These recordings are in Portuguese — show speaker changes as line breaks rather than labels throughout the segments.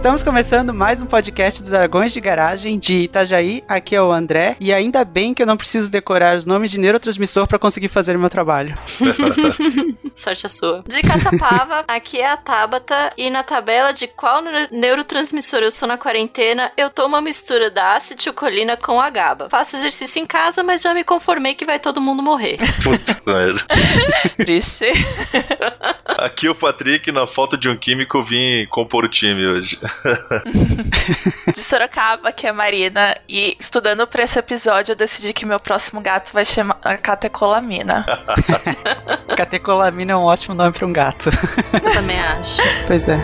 Estamos começando mais um podcast dos Dragões de Garagem de Itajaí. Aqui é o André. E ainda bem que eu não preciso decorar os nomes de neurotransmissor para conseguir fazer o meu trabalho.
Sorte a sua. De Caçapava, aqui é a Tabata. E na tabela de qual neurotransmissor eu sou na quarentena, eu tomo uma mistura da acetilcolina com a GABA. Faço exercício em casa, mas já me conformei que vai todo mundo morrer.
Puta merda.
Triste.
Aqui é o Patrick, na falta de um químico, eu vim compor o time hoje.
de Sorocaba, que é a Marina. E estudando pra esse episódio, eu decidi que meu próximo gato vai chamar Catecolamina.
Catecolamina é um ótimo nome pra um gato.
Eu também acho.
Pois é.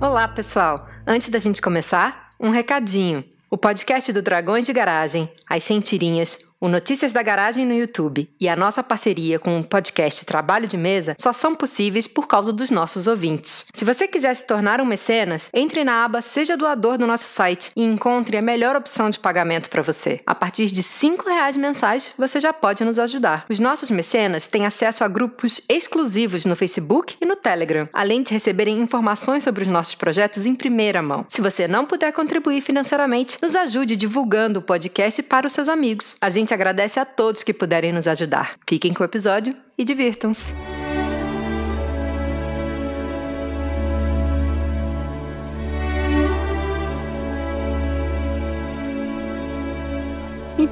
Olá, pessoal. Antes da gente começar, um recadinho. O podcast do Dragões de Garagem, As Sentirinhas, o Notícias da Garagem no YouTube e a nossa parceria com o podcast Trabalho de Mesa só são possíveis por causa dos nossos ouvintes. Se você quiser se tornar um mecenas, entre na aba Seja Doador do nosso site e encontre a melhor opção de pagamento para você. A partir de R$ reais mensais, você já pode nos ajudar. Os nossos mecenas têm acesso a grupos exclusivos no Facebook e no Telegram, além de receberem informações sobre os nossos projetos em primeira mão. Se você não puder contribuir financeiramente, nos ajude divulgando o podcast para os seus amigos. A gente agradece a todos que puderem nos ajudar. Fiquem com o episódio e divirtam-se.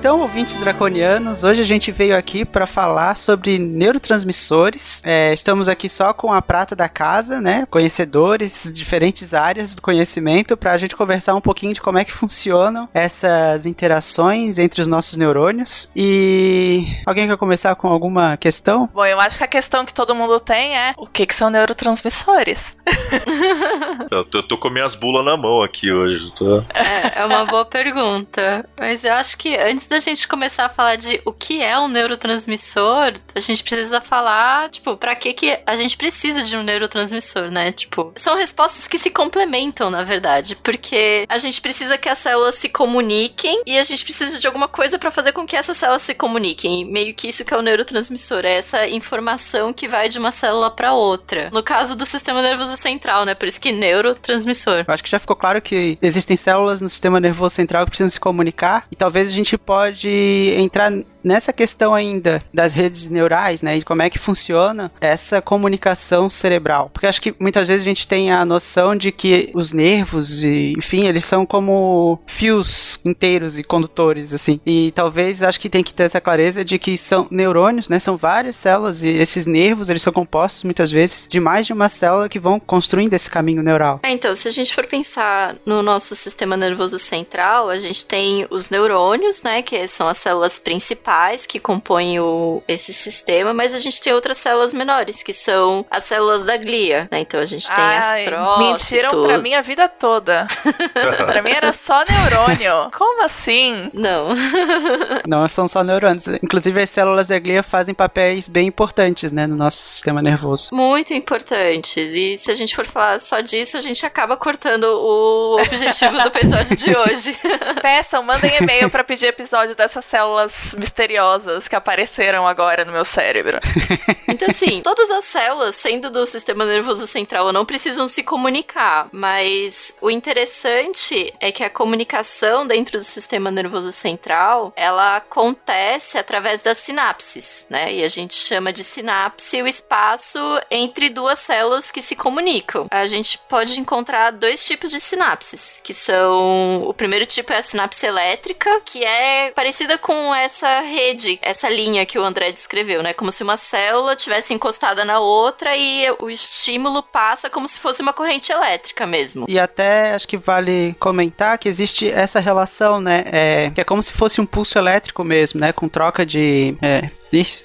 Então, ouvintes draconianos, hoje a gente veio aqui para falar sobre neurotransmissores. É, estamos aqui só com a prata da casa, né? Conhecedores, diferentes áreas do conhecimento, para a gente conversar um pouquinho de como é que funcionam essas interações entre os nossos neurônios. E alguém quer começar com alguma questão?
Bom, eu acho que a questão que todo mundo tem é o que, que são neurotransmissores?
eu, tô, eu tô com minhas bulas na mão aqui hoje. Tô...
É, é uma boa pergunta. Mas eu acho que antes da gente começar a falar de o que é um neurotransmissor, a gente precisa falar, tipo, pra que que a gente precisa de um neurotransmissor, né? Tipo, são respostas que se complementam, na verdade, porque a gente precisa que as células se comuniquem e a gente precisa de alguma coisa para fazer com que essas células se comuniquem. Meio que isso que é o neurotransmissor, é essa informação que vai de uma célula para outra. No caso do sistema nervoso central, né? Por isso que neurotransmissor.
Eu acho que já ficou claro que existem células no sistema nervoso central que precisam se comunicar e talvez a gente pode entrar nessa questão ainda das redes neurais, né, e como é que funciona essa comunicação cerebral. Porque acho que muitas vezes a gente tem a noção de que os nervos e, enfim, eles são como fios inteiros e condutores assim. E talvez acho que tem que ter essa clareza de que são neurônios, né, são várias células e esses nervos, eles são compostos muitas vezes de mais de uma célula que vão construindo esse caminho neural.
É, então, se a gente for pensar no nosso sistema nervoso central, a gente tem os neurônios, né, que são as células principais que compõem o, esse sistema, mas a gente tem outras células menores, que são as células da glia, né? Então a gente tem Ai, astrócitos.
Mentiram pra mim a vida toda. pra mim era só neurônio. Como assim?
Não.
Não são só neurônios. Inclusive as células da glia fazem papéis bem importantes, né, no nosso sistema nervoso.
Muito importantes. E se a gente for falar só disso, a gente acaba cortando o objetivo do episódio de hoje.
Peçam, mandem e-mail para pedir episódio dessas células misteriosas misteriosas que apareceram agora no meu cérebro.
então, assim, todas as células, sendo do sistema nervoso central não, precisam se comunicar. Mas o interessante é que a comunicação dentro do sistema nervoso central ela acontece através das sinapses, né? E a gente chama de sinapse o espaço entre duas células que se comunicam. A gente pode encontrar dois tipos de sinapses, que são o primeiro tipo é a sinapse elétrica, que é parecida com essa rede, essa linha que o André descreveu, né? Como se uma célula tivesse encostada na outra e o estímulo passa como se fosse uma corrente elétrica mesmo.
E até acho que vale comentar que existe essa relação, né? É, que é como se fosse um pulso elétrico mesmo, né? Com troca de. É.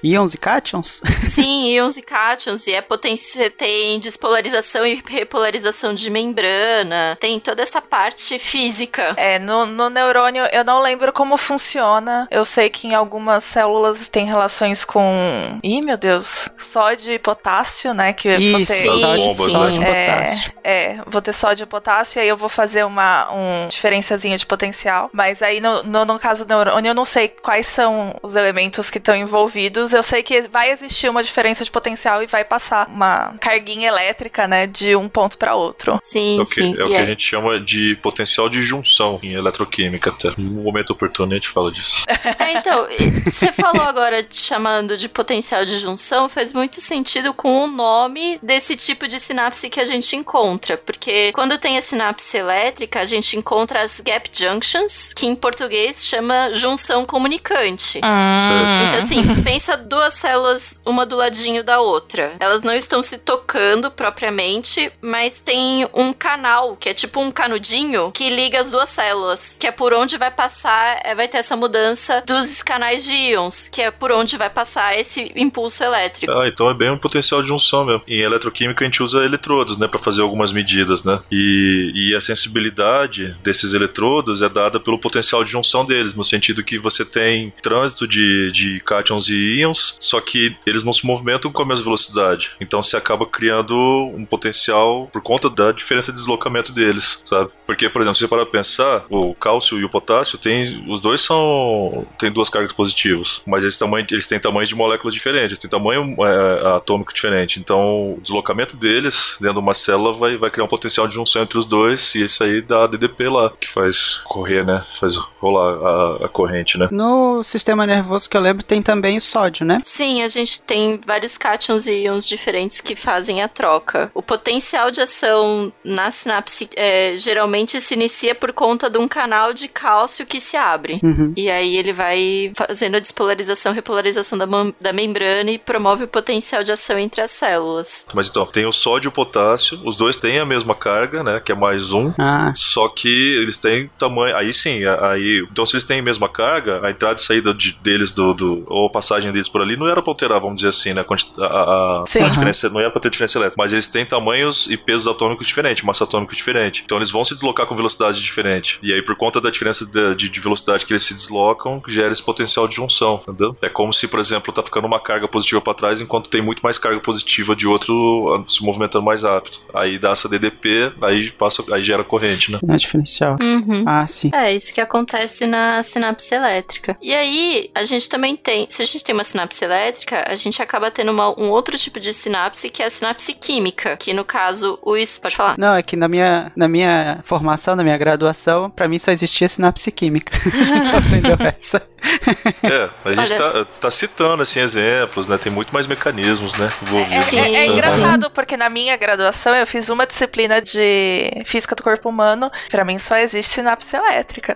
Íons e cátions?
Sim, íons e cátions, e é potência, tem despolarização e repolarização de membrana, tem toda essa parte física.
É, no, no neurônio eu não lembro como funciona. Eu sei que em algumas células tem relações com. Ih, meu Deus. Sódio e potássio, né? Que eu vou
Isso,
ter.
Sim,
sódio,
bombas,
sódio e
É,
potássio.
é, vou ter sódio e potássio, aí eu vou fazer uma um diferençazinha de potencial. Mas aí no, no, no caso do neurônio, eu não sei quais são os elementos que estão envolvidos. Eu sei que vai existir uma diferença de potencial e vai passar uma carguinha elétrica, né, de um ponto para outro.
Sim,
É
sim.
é o que
é-
a gente chama de potencial de junção em eletroquímica até. No momento oportuno a gente fala disso.
É, então, você falou agora chamando de potencial de junção, faz muito sentido com o nome desse tipo de sinapse que a gente encontra, porque quando tem a sinapse elétrica, a gente encontra as gap junctions, que em português chama junção comunicante. Então, assim, pensa duas células, uma do ladinho da outra. Elas não estão se tocando propriamente, mas tem um canal, que é tipo um canudinho, que liga as duas células, que é por onde vai passar, é, vai ter essa mudança dos canais de íons, que é por onde vai passar esse impulso elétrico.
Ah, então é bem um potencial de junção mesmo. Em eletroquímica a gente usa eletrodos, né, para fazer algumas medidas, né? E, e a sensibilidade desses eletrodos é dada pelo potencial de junção deles, no sentido que você tem trânsito de, de cátions e íons, só que eles não se movimentam com a mesma velocidade. Então você acaba criando um potencial por conta da diferença de deslocamento deles, sabe? Porque, por exemplo, se você parar pensar, o cálcio e o potássio tem, os dois são têm duas cargas positivas, mas eles, tamanho, eles têm tamanhos de moléculas diferentes, eles têm tamanho é, atômico diferente. Então, o deslocamento deles dentro de uma célula vai, vai criar um potencial de junção entre os dois e isso aí dá DDP lá, que faz correr, né? Faz rolar a, a corrente, né?
No sistema nervoso que eu lembro tem também o sódio, né?
Sim, a gente tem vários cátions e íons diferentes que fazem a troca. O potencial de ação na sinapse é, geralmente se inicia por conta de um canal de cálcio que se abre.
Uhum.
E aí ele vai fazendo a despolarização, repolarização da, da membrana e promove o potencial de ação entre as células.
Mas então, tem o sódio e o potássio, os dois têm a mesma carga, né? Que é mais um.
Ah,
Só que eles têm tamanho. Aí sim, aí. Então, se eles têm a mesma carga, a entrada e saída de- deles do, do- ou a passagem deles por ali não era pra alterar, vamos dizer assim, né? a A, a- a
Sim.
diferença, não era pra ter diferença elétrica. Mas eles têm tamanhos e pesos atômicos diferentes, massa atômica diferente. Então eles vão se deslocar com velocidade diferente. E aí, por conta da diferença de, de- de velocidade que eles se deslocam, gera esse potencial de junção, entendeu? É como se, por exemplo, tá ficando uma carga positiva pra trás, enquanto tem muito mais carga positiva de outro se movimentando mais rápido. Aí dá essa DDP, aí passa, aí gera corrente, né?
é diferencial.
Uhum.
Ah, sim.
É, isso que acontece na sinapse elétrica. E aí, a gente também tem, se a gente tem uma sinapse elétrica, a gente acaba tendo uma- um outro tipo de sinapse, que é a sinapse química, que no caso, o es- pode falar.
Não, é que na minha, na minha formação, na minha graduação, pra mim só existia sinapse química. A gente só aprendeu essa.
É, a gente
Olha-
tá, tá citando assim exemplos, né? Tem muito mais mecanismos, né?
É,
Envolvidos.
É- é
sim.
engraçado porque na minha graduação eu fiz uma disciplina de física do corpo humano. Pra mim só existe sinapse elétrica.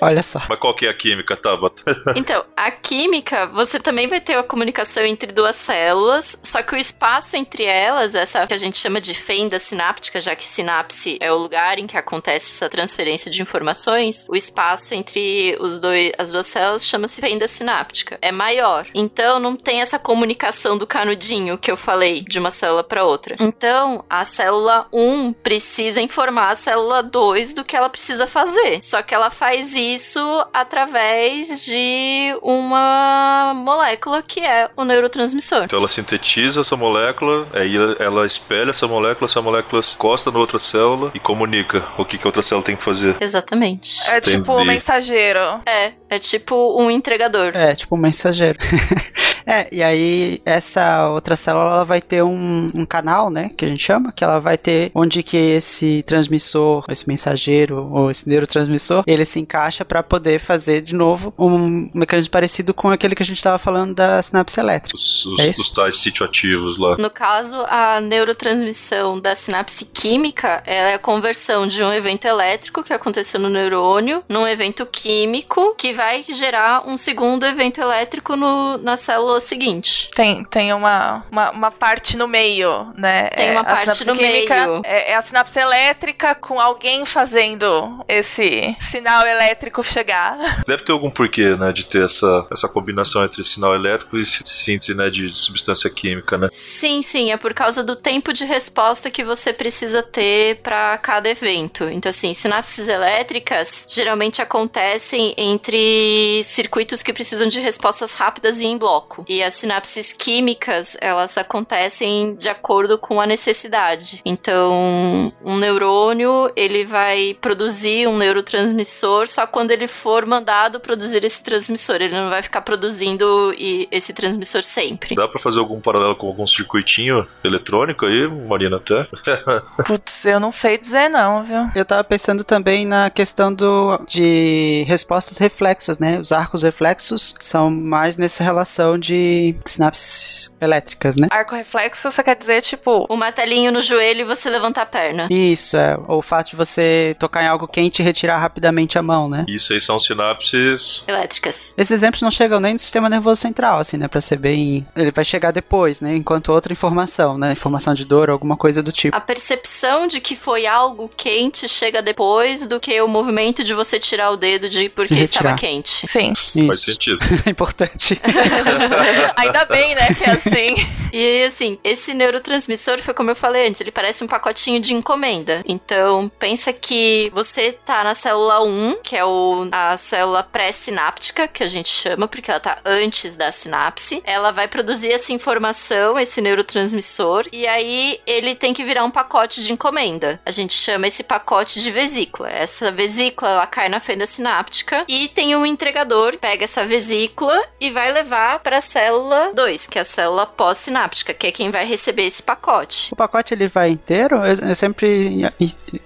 Olha só.
Mas qual que é a química, Tabata?
Então, a química, você também vai ter a comunicação entre duas células, só que o espaço entre elas, essa que a gente chama de fenda sináptica, já que sinapse é o lugar em que acontece essa transferência de informações, o espaço entre os dois, as duas células chama-se fenda sináptica. É maior. Então, não tem essa comunicação do canudinho que eu falei de uma célula para outra. Então, a célula 1 precisa informar a célula 2 do que ela precisa fazer. Só que ela faz isso através de uma molécula que é o neurotransmissor.
Então ela sintetiza essa molécula, aí ela espelha essa molécula, essa molécula encosta na outra célula e comunica o que, que a outra célula tem que fazer.
Exatamente.
É tipo o
Entendi.
mensageiro.
É, é tipo um entregador.
É, tipo um mensageiro. é, e aí essa outra célula ela vai ter um, um canal, né, que a gente chama, que ela vai ter onde que esse transmissor, esse mensageiro ou esse neurotransmissor, ele se encaixa para poder fazer de novo um mecanismo parecido com aquele que a gente estava falando da sinapse elétrica.
Os, os,
É
os tais sítio-ativos lá.
No caso, a neurotransmissão da sinapse química ela é a conversão de um evento elétrico que aconteceu no neurônio num evento químico que vai gerar um segundo evento elétrico no, na célula seguinte.
Tem, tem uma, uma, uma parte no meio, né?
Tem uma
a
parte no
química
meio.
É, é a sinapse elétrica com alguém fazendo esse sinal elétrico chegar.
Deve ter algum porquê, né, de ter essa, essa combinação entre sinal elétrico e síntese, né, de substância química, né?
Sim, sim, é por causa do tempo de resposta que você precisa ter para cada evento. Então, assim, sinapses elétricas geralmente acontecem entre circuitos que precisam de respostas rápidas e em bloco. E as sinapses químicas, elas acontecem de acordo com a necessidade. Então, um neurônio, ele vai produzir um neurotransmissor só quando ele for mandado produzir esse transmissor. Ele não vai ficar produzindo e- esse transmissor sempre.
Dá pra fazer algum paralelo com algum circuitinho eletrônico aí, Marina, até?
Putz, eu não sei dizer não, viu?
Eu tava pensando também na questão do, de respostas reflexas, né? Os arcos reflexos são mais nessa relação de sinapses elétricas, né?
Arco reflexo, você quer dizer, tipo,
Um martelinho no joelho e você levanta a perna.
Isso, é. Ou o fato de você tocar em algo quente e retirar rapidamente a mão, né?
Isso aí são sinapses.
Elétricas.
Esses exemplos não chegam nem no sistema nervoso central, assim, né? Pra ser bem. Ele vai chegar depois, né? Enquanto outra informação, né? Informação de dor ou alguma coisa do tipo.
A percepção de que foi algo quente chega depois do que o movimento de você tirar o dedo de porque estava quente.
sim.
Faz
Isso.
sentido.
É importante.
Ainda bem, né, que é assim.
E assim, esse neurotransmissor foi como eu falei antes, ele parece um pacotinho de encomenda. Então, pensa que você tá na célula 1, que é o, a célula pré-sináptica, que a gente chama, porque ela tá antes da sinapse. Ela vai produzir essa informação, esse neurotransmissor, e aí ele tem que virar um pacote de encomenda. A gente chama esse pacote de vesícula. Essa vesícula, ela cai na fenda sináptica e tem um entregador, pega essa vesícula e vai levar para a célula 2, que é a célula pós-sináptica, que é quem vai receber esse pacote.
O pacote ele vai inteiro? Eu, eu sempre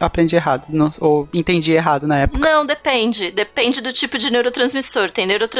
aprendi errado, não- ou entendi errado na época.
Não, depende. Depende do tipo de neurotransmissor. Tem neurotransmissor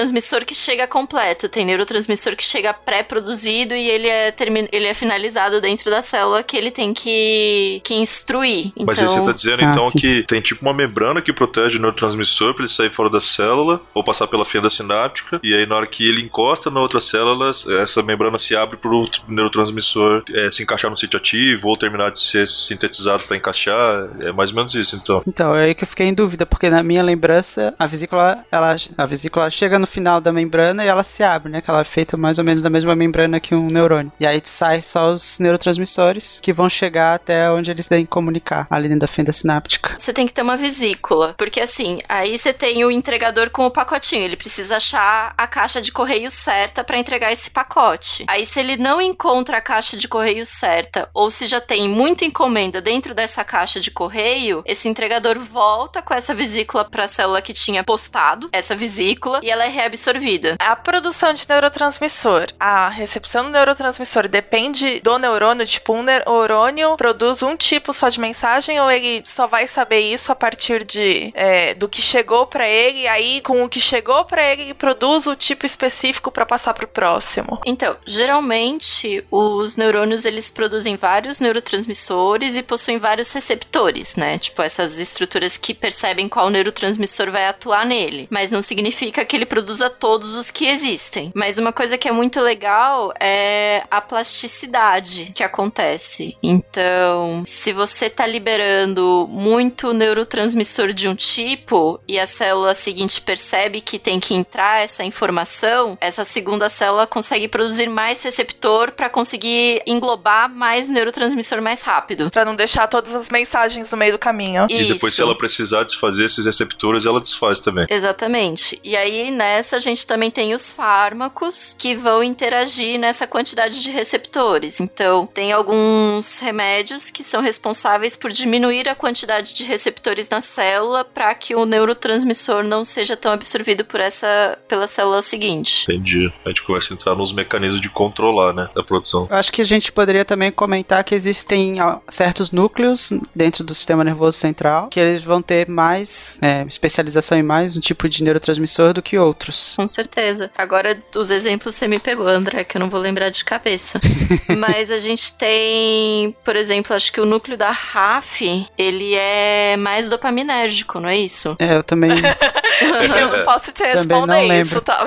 que chega completo, tem neurotransmissor que chega pré-produzido e ele é, termi- ele é finalizado dentro da célula que ele tem que, que instruir. Então,
Mas aí você tá dizendo
Ah,
então
sim.
que tem tipo uma membrana que protege o neurotransmissor pra ele sair fora da célula ou passar pela fenda sináptica. E aí na hora que ele encosta na outra célula, essa membrana se abre pro neurotransmissor é, se encaixar no sítio ativo ou terminar de ser sintetizado pra encaixar. É mais ou menos isso, então.
Então, é aí que eu fiquei em dúvida, porque na minha lembrança, a vesícula, ela, a vesícula chega no final da membrana e ela se abre, né? Que ela é feita mais ou menos da mesma membrana que um neurônio. E aí sai só os neurotransmissores que vão chegar até onde eles devem comunicar, ali dentro da fenda sináptica.
Você tem que ter uma vesícula. Porque assim, aí você tem o entregador com o pacotinho. Ele precisa achar a caixa de correio certa para entregar esse pacote. Aí, se ele não encontra a caixa de correio certa, ou se já tem muita encomenda dentro dessa caixa de correio, esse entregador volta com essa vesícula para a célula que tinha postado essa vesícula e ela é reabsorvida.
A produção de neurotransmissor, a recepção do neurotransmissor depende do neurônio, tipo, um neurônio produz um tipo só de mensagem ou ele só vai saber isso a partir de é, do que chegou pra ele, e aí com o que chegou pra ele, ele produz o tipo específico pra passar pro próximo.
Então, geralmente os neurônios eles produzem vários neurotransmissores e possuem vários receptores, né? Tipo essas estruturas que percebem qual neurotransmissor vai atuar nele. Mas não significa que ele produza todos os que existem. Mas uma coisa que é muito legal é a plasticidade que acontece. Então, se você tá liberando muito neurotransmissor de um tipo e a célula seguinte percebe que tem que entrar essa informação, essa segunda célula consegue produzir mais receptor para conseguir englobar mais neurotransmissor mais rápido.
Pra não deixar todas as mensagens no meio do caminho.
E depois, se ela precisar desfazer esses receptores, ela desfaz também.
Exatamente. E aí nessa a gente também tem os fármacos que vão interagir nessa quantidade de receptores. Então, tem alguns remédios que são responsáveis por diminuir a quantidade de receptores na célula para que o neurotransmissor não seja tão absorvido por essa pela célula seguinte.
Entendi. A gente começa a entrar nos mecanismos de controlar, né, a produção.
Eu acho que a gente poderia também comentar que existem ó, certos núcleos dentro do sistema nervoso central que eles vão ter mais é, especialização em mais um tipo de neurotransmissor do que outros.
Com certeza. Agora, os exemplos você me pegou, André, que eu não vou lembrar de cabeça. Mas a gente tem, por exemplo, acho que o núcleo da RAF, ele é mais dopaminérgico, não é isso?
É, eu também.
eu não posso te responder
não
isso,
lembro.
tá?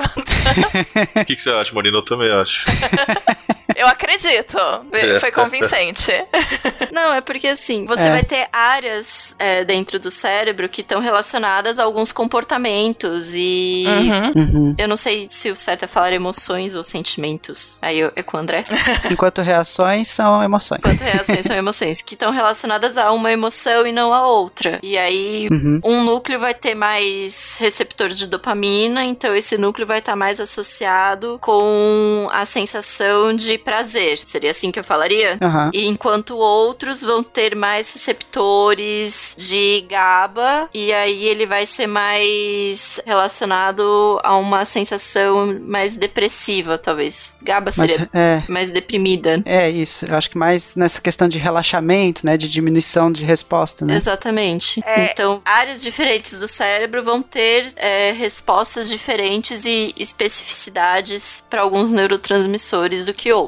O que, que você acha, Marina? Eu também acho.
Eu acredito. Foi convincente.
Não, é porque assim, você
É.
vai ter áreas é, dentro do cérebro que estão relacionadas a alguns comportamentos e.
Uhum.
Uhum.
Eu não sei se o certo é falar emoções ou sentimentos. Aí eu, é com o André.
Enquanto reações são emoções.
Quanto reações são emoções, que estão relacionadas a uma emoção e não a outra. E aí,
Uhum.
um núcleo vai ter mais receptor de dopamina, então esse núcleo vai estar mais associado com a sensação de prazer. Seria assim que eu falaria?
Aham.
E enquanto outros vão ter mais receptores de GABA, e aí ele vai ser mais relacionado a uma sensação mais depressiva, talvez. GABA
Mas
seria
é,
mais deprimida.
é isso. Eu acho que mais nessa questão de relaxamento, né? De diminuição de resposta, né?
Exatamente.
É.
Então, áreas diferentes do cérebro vão ter é, respostas diferentes e especificidades para alguns neurotransmissores do que outros.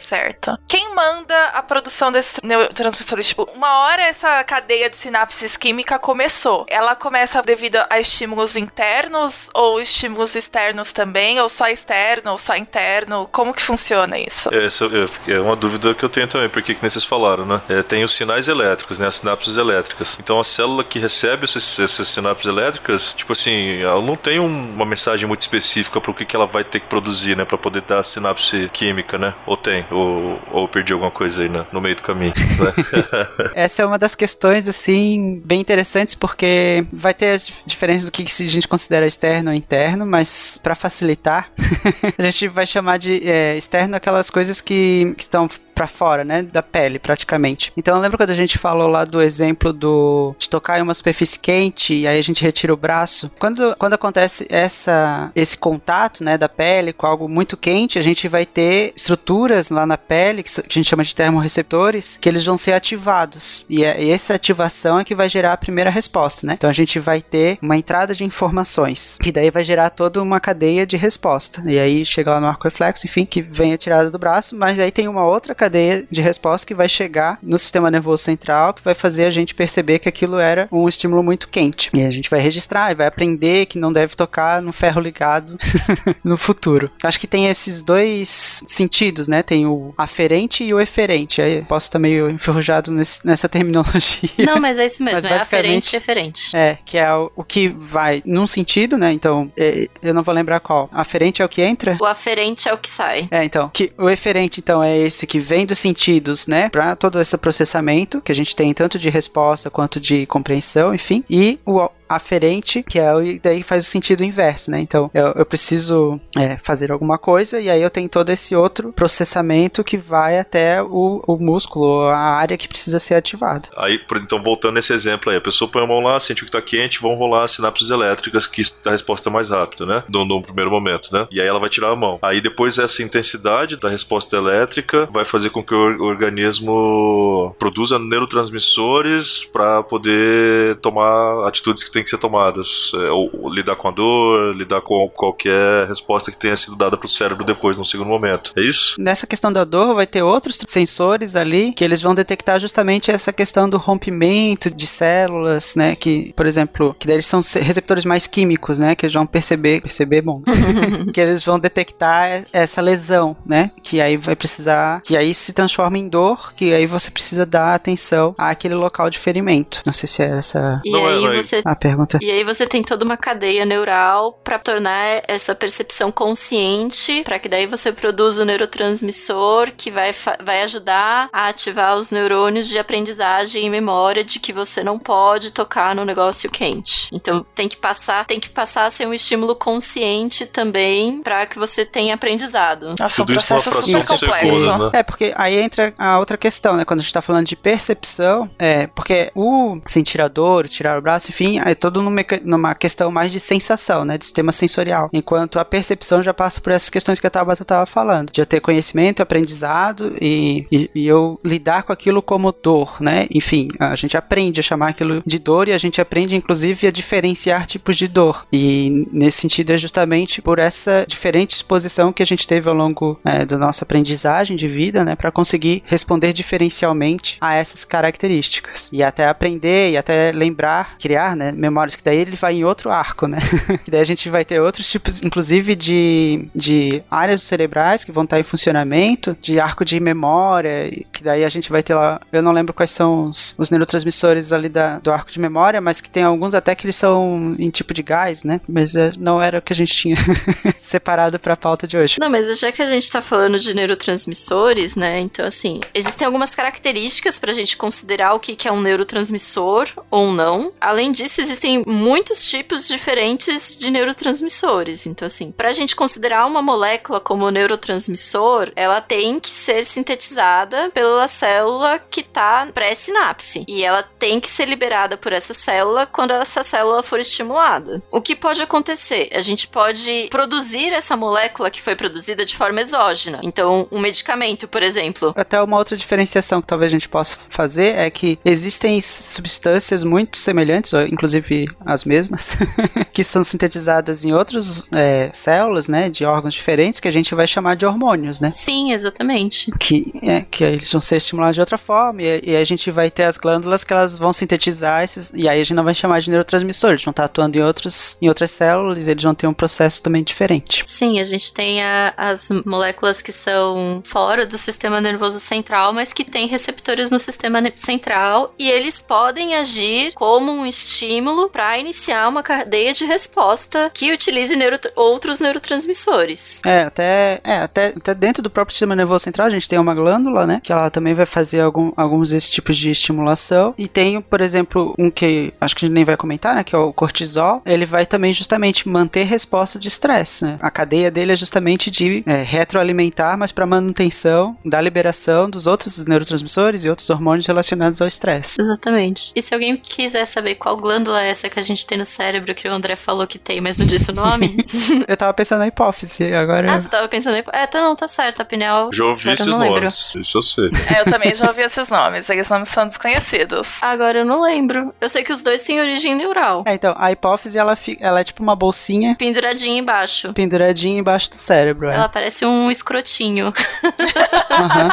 Certo. Quem manda a produção desses neurotransmissores? Tipo, uma hora essa cadeia de sinapses química começou. Ela começa devido a estímulos internos ou estímulos externos também? Ou só externo ou só interno? Como que funciona isso?
Essa é é uma dúvida que eu tenho também, porque que vocês falaram, né? É, tem os sinais elétricos, né? As sinapses elétricas. Então a célula que recebe esses, essas sinapses elétricas, tipo assim, ela não tem um- uma mensagem muito específica pro que, que ela vai ter que produzir, né? Pra poder dar a sinapse química, né? Ou tem? Ou, ou perdi alguma coisa aí no meio do caminho, né?
Essa é uma das questões, assim, bem interessantes, porque vai ter as diferenças do que a gente considera externo ou interno, mas para facilitar, a gente vai chamar de é, externo aquelas coisas que, que estão para fora, né, da pele, praticamente. Então, lembra quando a gente falou lá do exemplo do de tocar em uma superfície quente e aí a gente retira o braço? Quando, quando acontece essa esse contato, né, da pele com algo muito quente, a gente vai ter estruturas lá na pele que, a gente chama de termorreceptores, que eles vão ser ativados. E, é- e essa ativação é que vai gerar a primeira resposta, né? Então a gente vai ter uma entrada de informações, que daí vai gerar toda uma cadeia de resposta. E aí chega lá no arco reflexo, enfim, que vem a tirada do braço, mas aí tem uma outra cadeia de resposta que vai chegar no sistema nervoso central, que vai fazer a gente perceber que aquilo era um estímulo muito quente. E a gente vai registrar e vai aprender que não deve tocar no ferro ligado no futuro. Acho que tem esses dois sentidos, né? Tem o aferente e o eferente. Aí posso estar meio enferrujado nesse- nessa terminologia.
Não, mas é isso mesmo,
Mas
é aferente e eferente.
É, que é o, o que vai num sentido, né? Então, é, eu não vou lembrar qual. Aferente é o que entra?
O aferente é o que sai.
É, então, que o eferente, então, é esse que vem dos sentidos, né, para todo esse processamento que a gente tem tanto de resposta quanto de compreensão, enfim, e o aferente, que é o daí faz o sentido inverso, né? Então, eu, eu preciso é, fazer alguma coisa e aí eu tenho todo esse outro processamento que vai até o, o músculo, a área que precisa ser ativada.
Aí, então, voltando nesse exemplo aí, a pessoa põe a mão lá, sente o que tá quente, vão rolar sinapses elétricas, que dá a resposta mais rápida, né? No, no primeiro momento, né? E aí ela vai tirar a mão. Aí depois essa intensidade da resposta elétrica vai fazer com que o, or- o organismo produza neurotransmissores para poder tomar atitudes que têm que ser tomadas. É, ou, ou lidar com a dor, lidar com qualquer resposta que tenha sido dada pro cérebro depois, num segundo momento. É isso?
Nessa questão da dor, vai ter outros sensores ali que eles vão detectar justamente essa questão do rompimento de células, né? Que, por exemplo, que daí eles são receptores mais químicos, né? Que eles vão perceber, perceber, bom, que eles vão detectar essa lesão, né? Que aí vai precisar, que aí se transforma em dor, que aí você precisa dar atenção àquele local de ferimento. Não sei se é essa
E
Não,
aí
é-
você
a pergunta.
E aí você tem toda uma cadeia neural para tornar essa percepção consciente, para que daí você produza o neurotransmissor que vai, vai ajudar a ativar os neurônios de aprendizagem e memória de que você não pode tocar no negócio quente. Então tem que passar, tem que passar a ser um estímulo consciente também para que você tenha aprendizado.
Nossa, um
Tudo isso numa
processo
fração
super
de
complexo.
né?
É, porque aí entra a outra questão, né? Quando a gente tá falando de percepção, é, porque o sentir a dor, tirar o braço, enfim, é todo numa, numa questão mais de sensação, né? De sistema sensorial. Enquanto a percepção já passa por essas questões que a Tabata tava falando. De eu ter conhecimento, aprendizado e, e, e eu lidar com aquilo como dor, né? Enfim, a gente aprende a chamar aquilo de dor e a gente aprende, inclusive, a diferenciar tipos de dor. E nesse sentido é justamente por essa diferente exposição que a gente teve ao longo é, da nossa aprendizagem de vida, né, para conseguir responder diferencialmente a essas características e até aprender e até lembrar, criar, né, memórias, que daí ele vai em outro arco, né? que daí a gente vai ter outros tipos, inclusive de, de áreas cerebrais que vão estar em funcionamento, de arco de memória, que daí a gente vai ter lá, eu não lembro quais são os, os neurotransmissores ali da, do arco de memória, mas que tem alguns até que eles são em tipo de gás, né? Mas é, não era o que a gente tinha separado para a pauta de hoje.
Não, mas já que a gente tá falando de neurotransmissores, né? Então, assim, existem algumas características pra gente considerar o que, que é um neurotransmissor ou não. Além disso, existem muitos tipos diferentes de neurotransmissores. Então, assim, pra gente considerar uma molécula como neurotransmissor, ela tem que ser sintetizada pela célula que tá pré-sinapse. E ela tem que ser liberada por essa célula quando essa célula for estimulada. O que pode acontecer? A gente pode produzir essa molécula que foi produzida de forma exógena. Então, um medicamento, por exemplo.
Até uma outra diferenciação que talvez a gente possa fazer é que existem substâncias muito semelhantes, ou inclusive as mesmas, que são sintetizadas em outras é, células, né, de órgãos diferentes, que a gente vai chamar de hormônios, né?
Sim, exatamente.
Que, é, que eles vão ser estimulados de outra forma, e, e, a gente vai ter as glândulas que elas vão sintetizar esses, e aí a gente não vai chamar de neurotransmissores, eles vão estar atuando em, outros, em outras células, e eles vão ter um processo também diferente.
Sim, a gente tem a, as moléculas que são fora do sistema nervoso central, mas que têm receptores no sistema central, e eles podem agir como um estímulo para iniciar uma cadeia de resposta que utilize neuro outros neurotransmissores.
É, até, é até, até dentro do próprio sistema nervoso central a gente tem uma glândula, né, que ela também vai fazer algum, alguns desses tipos de estimulação, e tem, por exemplo, um que acho que a gente nem vai comentar, né, que é o cortisol, ele vai também justamente manter resposta de estresse, né? A cadeia dele é justamente de é, retroalimentar, mas para manutenção da liberação dos outros neurotransmissores e outros hormônios relacionados ao estresse.
Exatamente. E se alguém quiser saber qual glândula é essa que a gente tem no cérebro que o André falou que tem, mas não disse o nome?
eu tava pensando na hipófise, agora.
Ah, você tava pensando na hipófise? É, tá, não, tá certo, a pineal.
Já ouvi esses nomes, isso eu sei.
É, eu também já ouvi esses nomes, esses nomes são desconhecidos.
Agora eu não lembro. Eu sei que os dois têm origem neural.
É, então, a hipófise, ela, ela é tipo uma bolsinha.
Penduradinha embaixo.
Penduradinha embaixo do cérebro, é.
Ela parece um escrotinho.
uhum.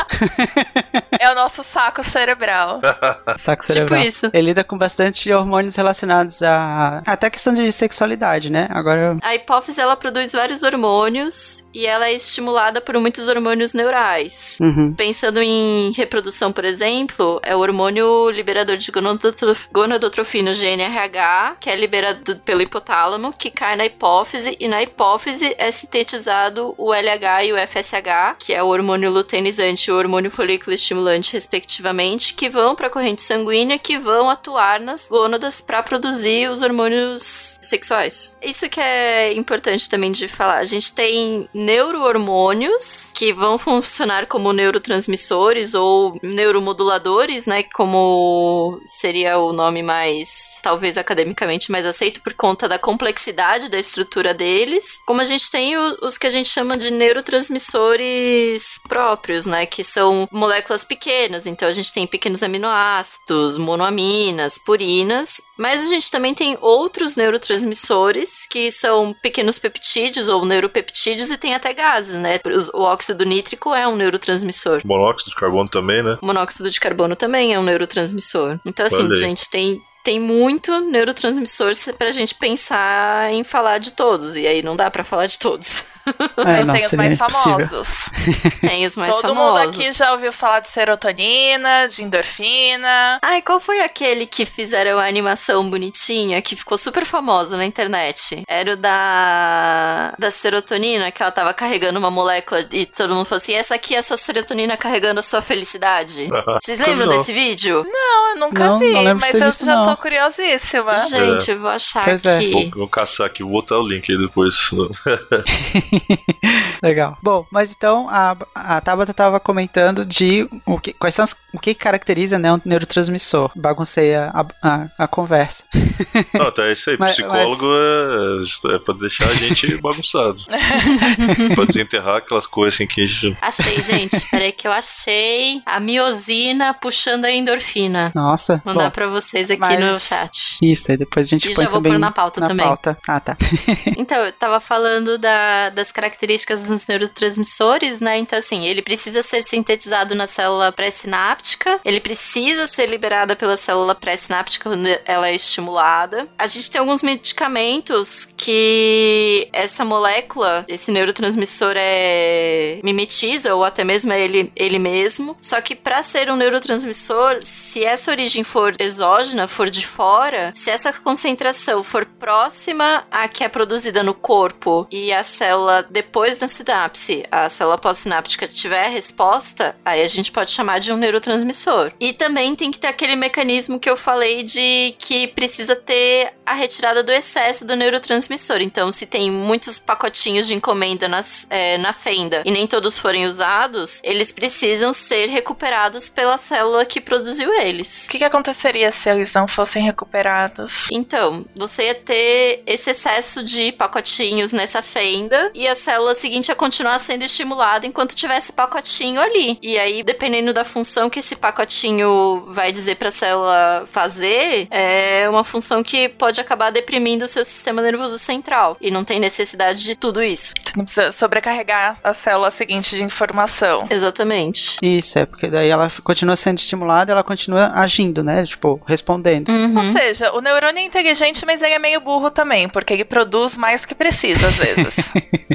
é o nosso saco cerebral.
saco cerebral.
Tipo isso.
Ele lida com bastante hormônios relacionados a até a questão de sexualidade, né? Agora
a hipófise ela produz vários hormônios e ela é estimulada por muitos hormônios neurais.
Uhum.
Pensando em reprodução, por exemplo, é o hormônio liberador de gonadotrofina GNRH, que é liberado pelo hipotálamo, que cai na hipófise e na hipófise é sintetizado o LH e o FSH, que é o hormônio luteinizante e o hormônio folículo estimulante, respectivamente, que vão para a corrente sanguínea, que vão atuar nas gônadas para produzir os hormônios sexuais. Isso que é importante também de falar. A gente tem neurohormônios que vão funcionar como neurotransmissores ou neuromoduladores, né, como seria o nome mais talvez academicamente mais aceito por conta da complexidade da estrutura deles. Como a gente tem os que a gente chama de neurotransmissores próprios, né, que são moléculas pequenas. Então a gente tem pequenos aminoácidos, monoaminas, purinas, mas a gente também tem outros neurotransmissores que são pequenos peptídeos ou neuropeptídeos e tem até gases, né? O óxido nítrico é um neurotransmissor.
Monóxido de carbono também, né?
O monóxido de carbono também é um neurotransmissor. Então, assim, gente, tem tem muito neurotransmissor pra gente pensar em falar de todos. E aí não dá para falar de todos.
É, não,
tem os mais famosos.
tem os mais
Todo
famosos.
mundo aqui já ouviu falar de serotonina, de endorfina.
Ai, qual foi aquele que fizeram a animação bonitinha, que ficou super famosa na internet? Era o da, da serotonina, que ela tava carregando uma molécula e todo mundo falou assim: essa aqui é a sua serotonina carregando a sua felicidade. Vocês lembram desse vídeo?
Não, eu nunca
Não,
vi,
não
mas eu
visto,
já
não.
tô curiosíssima.
Gente, eu vou achar
Pois é.
aqui.
Vou, vou caçar aqui, vou botar o link aí depois.
Legal. Bom, mas então a, a Tabata tava comentando de o que, quais são as, o que caracteriza né, um neurotransmissor. Baguncei a, a, a conversa.
Não, tá, é isso aí.
Mas-
Psicólogo É, é pra deixar a gente bagunçado. pra desenterrar aquelas coisas assim que a gente.
Achei, gente. Peraí que eu achei a miosina puxando a endorfina.
Nossa.
Mandar
bom,
pra vocês aqui
mas-
no chat.
Isso, aí depois a gente
E
põe
já vou pôr na pauta também.
pauta. Ah, tá.
Então, eu tava falando da, da das características dos neurotransmissores, né? Então, assim, ele precisa ser sintetizado na célula pré-sináptica, ele precisa ser liberado pela célula pré-sináptica quando ela é estimulada. A gente tem alguns medicamentos que essa molécula, esse neurotransmissor é mimetiza ou até mesmo é ele, ele mesmo. Só que para ser um neurotransmissor, se essa origem for exógena, for de fora, se essa concentração for próxima à que é produzida no corpo e a célula depois da sinapse, a célula pós-sináptica tiver a resposta, aí a gente pode chamar de um neurotransmissor. E também tem que ter aquele mecanismo que eu falei de que precisa ter a retirada do excesso do neurotransmissor. Então, se tem muitos pacotinhos de encomenda nas, é, na fenda e nem todos forem usados, eles precisam ser recuperados pela célula que produziu eles.
O que, que aconteceria se eles não fossem recuperados?
Então, você ia ter esse excesso de pacotinhos nessa fenda e a célula seguinte ia continuar sendo estimulada enquanto tivesse pacotinho ali. E aí, dependendo da função que esse pacotinho vai dizer para a célula fazer, é uma função que pode acabar deprimindo o seu sistema nervoso central. E não tem necessidade de tudo isso.
Você não precisa sobrecarregar a célula seguinte de informação.
Exatamente.
Isso, é porque daí ela continua sendo estimulada ela continua agindo, né? Tipo, respondendo.
Uhum.
Ou seja, o neurônio é inteligente, mas ele é meio burro também, porque ele produz mais do que precisa às vezes.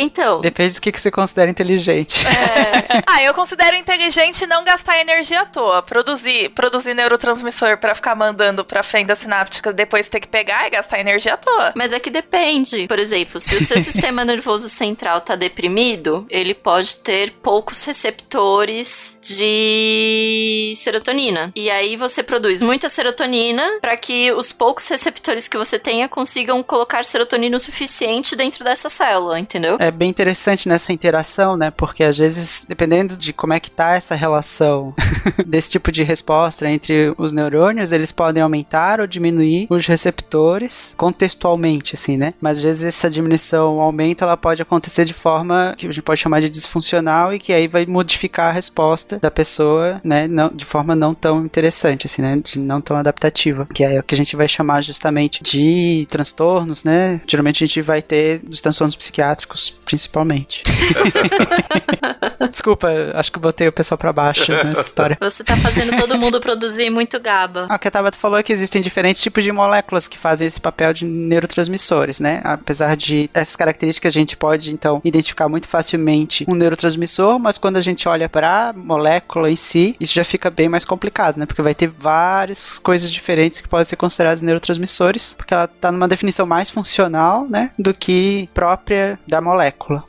Então,
Depende do que, que você considera inteligente.
é,
ah, eu considero inteligente não gastar energia à toa. Produzir, produzir neurotransmissor pra ficar mandando pra fenda sináptica depois ter que pegar e gastar energia à toa.
Mas é que depende. Por exemplo, se o seu sistema nervoso central tá deprimido, ele pode ter poucos receptores de serotonina. E aí você produz muita serotonina para que os poucos receptores que você tenha consigam colocar serotonina o suficiente dentro dessa célula, entendeu?
É bem interessante nessa interação, né? Porque às vezes, dependendo de como é que tá essa relação desse tipo de resposta entre os neurônios, eles podem aumentar ou diminuir os receptores contextualmente, assim, né? Mas às vezes essa diminuição ou aumento, ela pode acontecer de forma que a gente pode chamar de disfuncional e que aí vai modificar a resposta da pessoa, né? Não, de forma não tão interessante, assim, né? De não tão adaptativa. Que é o que a gente vai chamar justamente de transtornos, né? Geralmente a gente vai ter dos transtornos psiquiátricos, principalmente. Desculpa, acho que eu botei o pessoal pra baixo nessa história.
Você tá fazendo todo mundo produzir muito GABA.
Ah, O que a Tabata falou é que existem diferentes tipos de moléculas que fazem esse papel de neurotransmissores, né? Apesar de essas características, a gente pode, então, identificar muito facilmente um neurotransmissor, mas quando a gente olha para a molécula em si, isso já fica bem mais complicado, né? Porque vai ter várias coisas diferentes que podem ser consideradas neurotransmissores, porque ela tá numa definição mais funcional, né? Do que própria da molécula.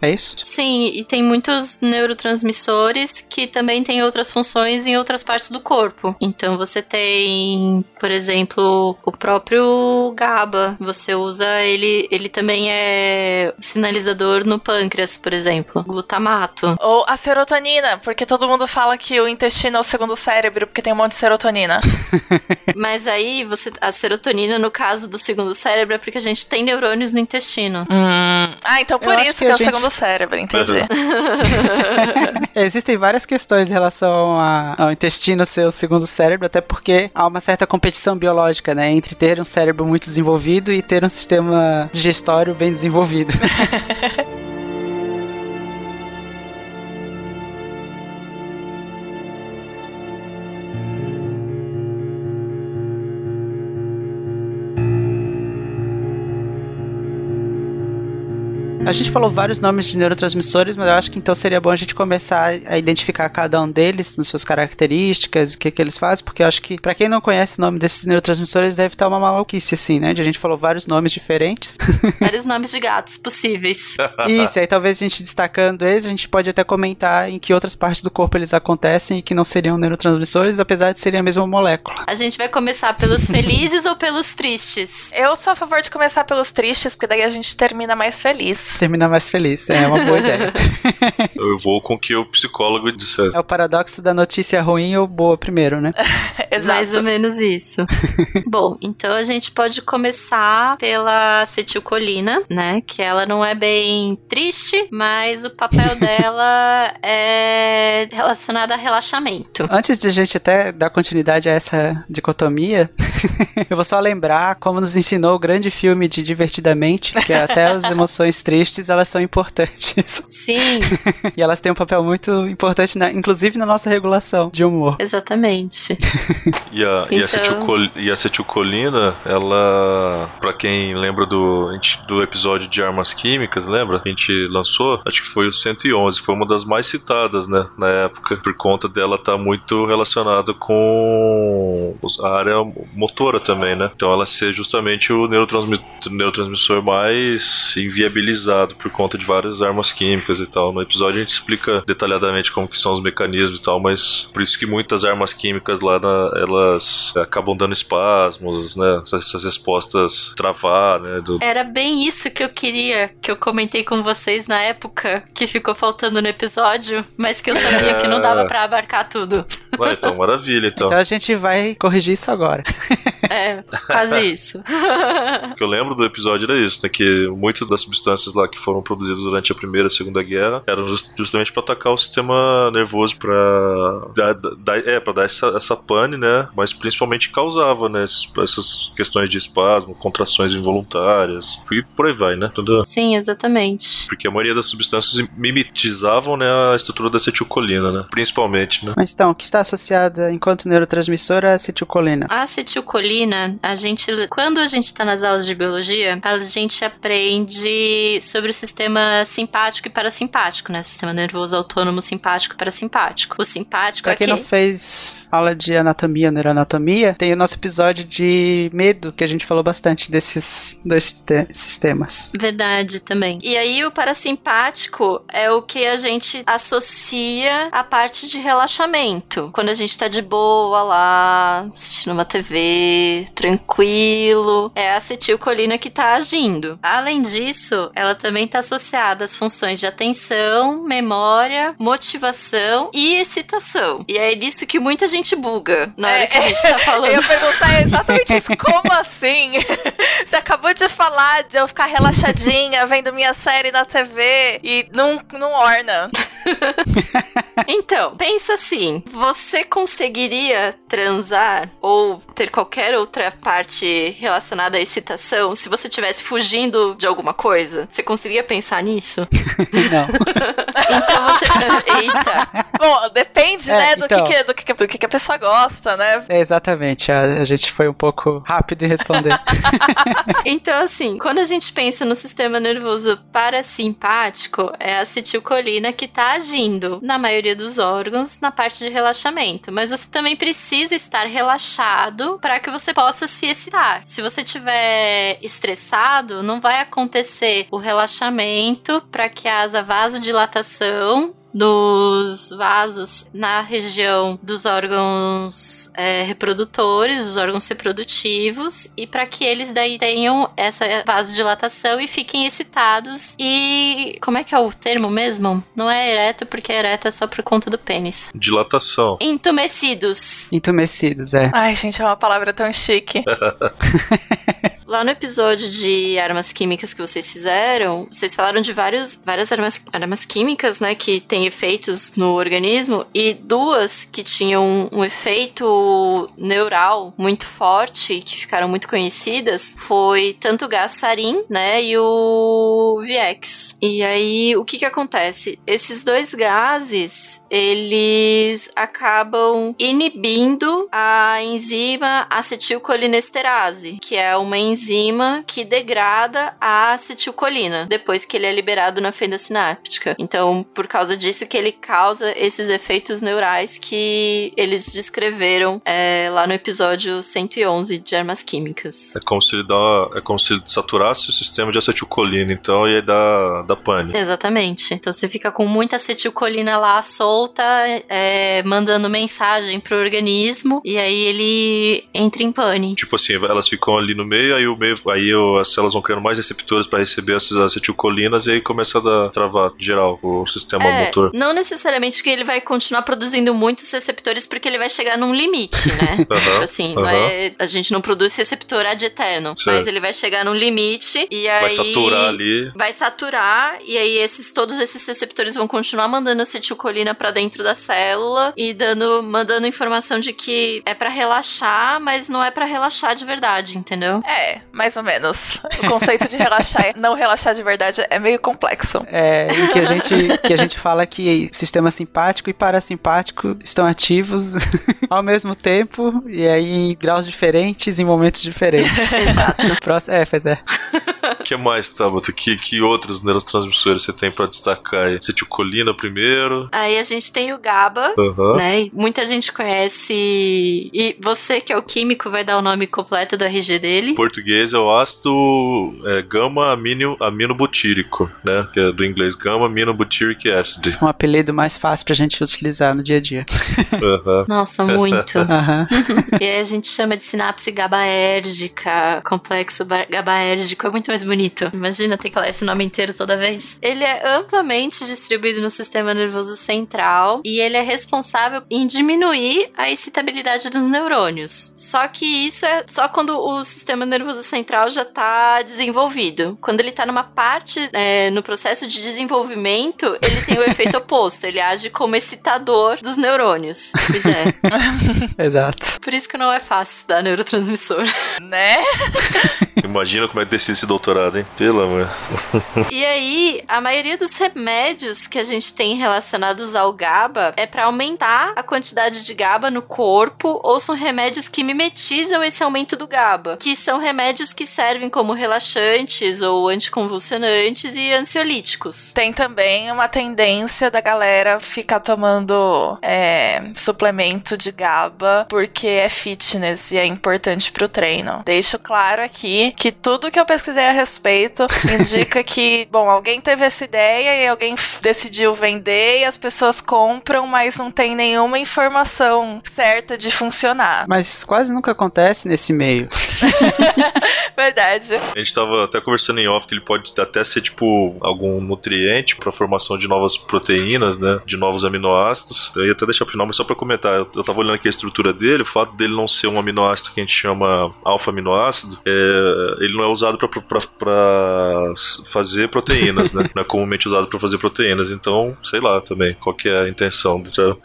É isso?
Sim, e tem muitos neurotransmissores que também têm outras funções em outras partes do corpo. Então você tem, por exemplo, o próprio GABA. Você usa ele, ele também é sinalizador no pâncreas, por exemplo. Glutamato.
Ou a serotonina, porque todo mundo fala que o intestino é o segundo cérebro, porque tem um monte de serotonina.
Mas aí você a serotonina no caso do segundo cérebro é porque a gente tem neurônios no intestino.
Hum. Ah, então por
Eu
isso
que a
é o
gente-
segundo cérebro, entendi.
Existem várias questões em relação a- ao intestino ser o segundo cérebro, até porque há uma certa competição biológica, né? Entre ter um cérebro muito desenvolvido e ter um sistema digestório bem desenvolvido. A gente falou vários nomes de neurotransmissores, mas eu acho que então seria bom a gente começar a identificar cada um deles, nas suas características, o que, que eles fazem, porque eu acho que, pra quem não conhece o nome desses neurotransmissores, deve estar uma maluquice, assim, né? De a gente falou vários nomes diferentes.
Vários nomes de gatos possíveis.
Isso, aí talvez a gente destacando eles, a gente pode até comentar em que outras partes do corpo eles acontecem e que não seriam neurotransmissores, apesar de serem a mesma molécula.
A gente vai começar pelos felizes ou pelos tristes?
Eu sou a favor de começar pelos tristes, porque daí a gente termina mais feliz.
Termina mais feliz, é uma boa ideia.
Eu vou com o que o psicólogo disser.
É o paradoxo da notícia ruim ou boa primeiro, né?
Exato.
Mais ou menos isso. Bom, então a gente pode começar pela acetilcolina, né? Que ela não é bem triste, mas o papel dela é relacionado a relaxamento.
Antes de a gente até dar continuidade a essa dicotomia, eu vou só lembrar como nos ensinou o grande filme de Divertidamente, que é até as emoções tristes tristes, elas são importantes.
Sim,
e elas têm um papel muito importante, na, inclusive na nossa regulação de humor.
exatamente.
E a, e, a
Então-
acetilcol- e a acetilcolina, ela. Pra quem lembra do, a gente- do episódio de armas químicas, lembra? Que a gente lançou, acho que foi o 111, foi uma das mais citadas, né? Na época, por conta dela estar muito relacionada com a área motora também, né? Então ela ser justamente o neurotransmi- neurotransmissor mais inviabilizado por conta de várias armas químicas e tal. No episódio a gente explica detalhadamente como que são os mecanismos e tal, mas por isso que muitas armas químicas lá, na- elas acabam dando espasmos, né? Essas, essas respostas travar, né? Do,
Era bem isso que eu queria, que eu comentei com vocês na época, que ficou faltando no episódio, mas que eu sabia que não dava pra abarcar tudo.
Ah, então, maravilha, então.
Então a gente vai corrigir isso agora.
É, quase isso.
O que eu lembro do episódio era isso, né? Que muitas das substâncias lá que foram produzidas durante a Primeira e a Segunda Guerra eram just- justamente para atacar o sistema nervoso, para dar, dar- é, pra dar essa, essa pane, né? Mas principalmente causava, né? Essas questões de espasmo, contrações involuntárias, e por aí vai, né? Tudo,
Sim, exatamente.
porque a maioria das substâncias mimetizavam né, a estrutura da acetilcolina, né? Principalmente, né?
Mas então, o que está associada enquanto neurotransmissora a acetilcolina?
A acetilcolina, a gente, quando a gente tá nas aulas de biologia, a gente aprende sobre o sistema simpático e parasimpático, né? O sistema nervoso autônomo simpático e parasimpático. O simpático
Pra
é
quem
que
não fez aula de anatomia, neuroanatomia, tem o nosso episódio de medo, que a gente falou bastante desses dois te- sistemas.
Verdade também. E aí o parasimpático é o que a gente associa à parte de relaxamento. Quando a gente tá de boa lá, assistindo uma TV, tranquilo, é a acetilcolina que tá agindo. Além disso, ela também tá associada às funções de atenção, memória, motivação e excitação. E é nisso que muita gente buga na hora
É,
que a gente tá falando.
Eu ia perguntar exatamente isso. Como assim? Você acabou de falar de eu ficar relaxadinha vendo minha série na TV e não, não orna.
Então, pensa assim: você conseguiria transar ou ter qualquer outra parte relacionada à excitação se você estivesse fugindo de alguma coisa? Você conseguiria pensar nisso?
Não.
Então você. Eita!
Bom, depende,
É,
né, do,
então.
que, que- do, que, do que a pessoa gosta, né?
É, exatamente, a, a gente foi um pouco rápido em responder.
Então, assim, quando a gente pensa no sistema nervoso parasimpático, é a acetilcolina que tá agindo na maioria dos órgãos na parte de relaxamento. Mas você também precisa estar relaxado para que você possa se excitar. Se você estiver estressado, não vai acontecer o relaxamento para que haja vasodilatação dos vasos na região dos órgãos é, reprodutores, dos órgãos reprodutivos, e para que eles daí tenham essa vasodilatação e fiquem excitados. E como é que é o termo mesmo? Não é ereto, porque ereto é só por conta do pênis.
Dilatação.
Entumecidos.
Entumecidos, é.
Ai, gente, é uma palavra tão chique.
Lá no episódio de armas químicas que vocês fizeram, vocês falaram de vários, várias armas, armas químicas, né, que têm efeitos no organismo, e duas que tinham um efeito neural muito forte, que ficaram muito conhecidas, foi tanto o gás sarin, né, e o Viex. E aí, o que que acontece? Esses dois gases, eles acabam inibindo a enzima acetilcolinesterase, que é uma enzima que degrada a acetilcolina depois que ele é liberado na fenda sináptica. Então, por causa disso que ele causa esses efeitos neurais que eles descreveram é, lá no episódio 111 de armas químicas.
É como se ele dá, é como se ele saturasse o sistema de acetilcolina, então, e aí dá, dá pane.
Exatamente. Então você fica com muita acetilcolina lá solta, é, mandando mensagem pro organismo, e aí ele entra em pane.
Tipo assim, elas ficam ali no meio, aí o meio, aí o- as células vão criando mais receptores para receber essas acetilcolinas e aí começa a dar, travar geral o sistema
É,
motor.
não necessariamente que ele vai continuar produzindo muitos receptores, porque ele vai chegar num limite, né? Tipo assim, não
aham.
é, a gente não produz receptor ad eterno,
Certo.
mas ele vai chegar num limite e aí
Vai saturar ali.
vai saturar e aí esses todos esses receptores vão continuar mandando acetilcolina pra dentro da célula e dando mandando informação de que é pra relaxar, mas não é pra relaxar de verdade, entendeu?
É, É, mais ou menos. O conceito de relaxar e não relaxar de verdade é meio complexo.
É, em que a gente, que a gente fala que sistema simpático e parasimpático estão ativos ao mesmo tempo, e aí em graus diferentes, em momentos diferentes.
Exato.
Próximo, é, pois é.
O que mais, Tabata? Que, que outros neurotransmissores você tem pra destacar aí? Acetilcolina primeiro.
Aí a gente tem o GABA,
Aham.
né? Muita gente conhece. E você, que é o químico, vai dar o nome completo do RG dele.
Em português é o ácido é, gama amino, aminobutírico, né? Que é do inglês gama aminobutyric acid.
Um apelido mais fácil pra gente utilizar no dia a dia.
Aham.
Nossa, muito.
Aham.
e aí a gente chama de sinapse gabaérgica, complexo ba- gabaérgico, é muito mais bonito. Imagina ter que falar esse nome inteiro toda vez. Ele é amplamente distribuído no sistema nervoso central e ele é responsável em diminuir a excitabilidade dos neurônios. Só que isso é só quando o sistema nervoso central já tá desenvolvido. Quando ele tá numa parte, é, no processo de desenvolvimento, ele tem o efeito oposto. Ele age como excitador dos neurônios. Pois é.
Exato.
Por isso que não é fácil estudar neurotransmissor.
Né?
Imagina como é que decide esse doutorado, hein? Pelo amor.
e aí, a maioria dos remédios que a gente tem relacionados ao GABA é pra aumentar a quantidade de GABA no corpo, ou são remédios que mimetizam esse aumento do GABA, que são remédios que servem como relaxantes ou anticonvulsionantes e ansiolíticos.
Tem também uma tendência da galera ficar tomando é, suplemento de GABA porque é fitness e é importante pro treino. Deixo claro aqui que tudo que eu pesquisei a respeito indica que, bom, alguém teve essa ideia e alguém decidiu vender e as pessoas compram, mas não tem nenhuma informação certa de funcionar.
Mas isso quase nunca acontece nesse meio.
Verdade.
A gente tava até conversando em off que ele pode até ser tipo algum nutriente pra formação de novas proteínas, né? De novos aminoácidos. Eu ia até deixar pro final, mas só pra comentar. Eu, eu tava olhando aqui a estrutura dele, o fato dele não ser um aminoácido que a gente chama alfa-aminoácido, é, ele não é usado pra, pra fazer proteínas, né? Não é comumente usado pra fazer proteínas. Então, sei lá também, qual que é a intenção do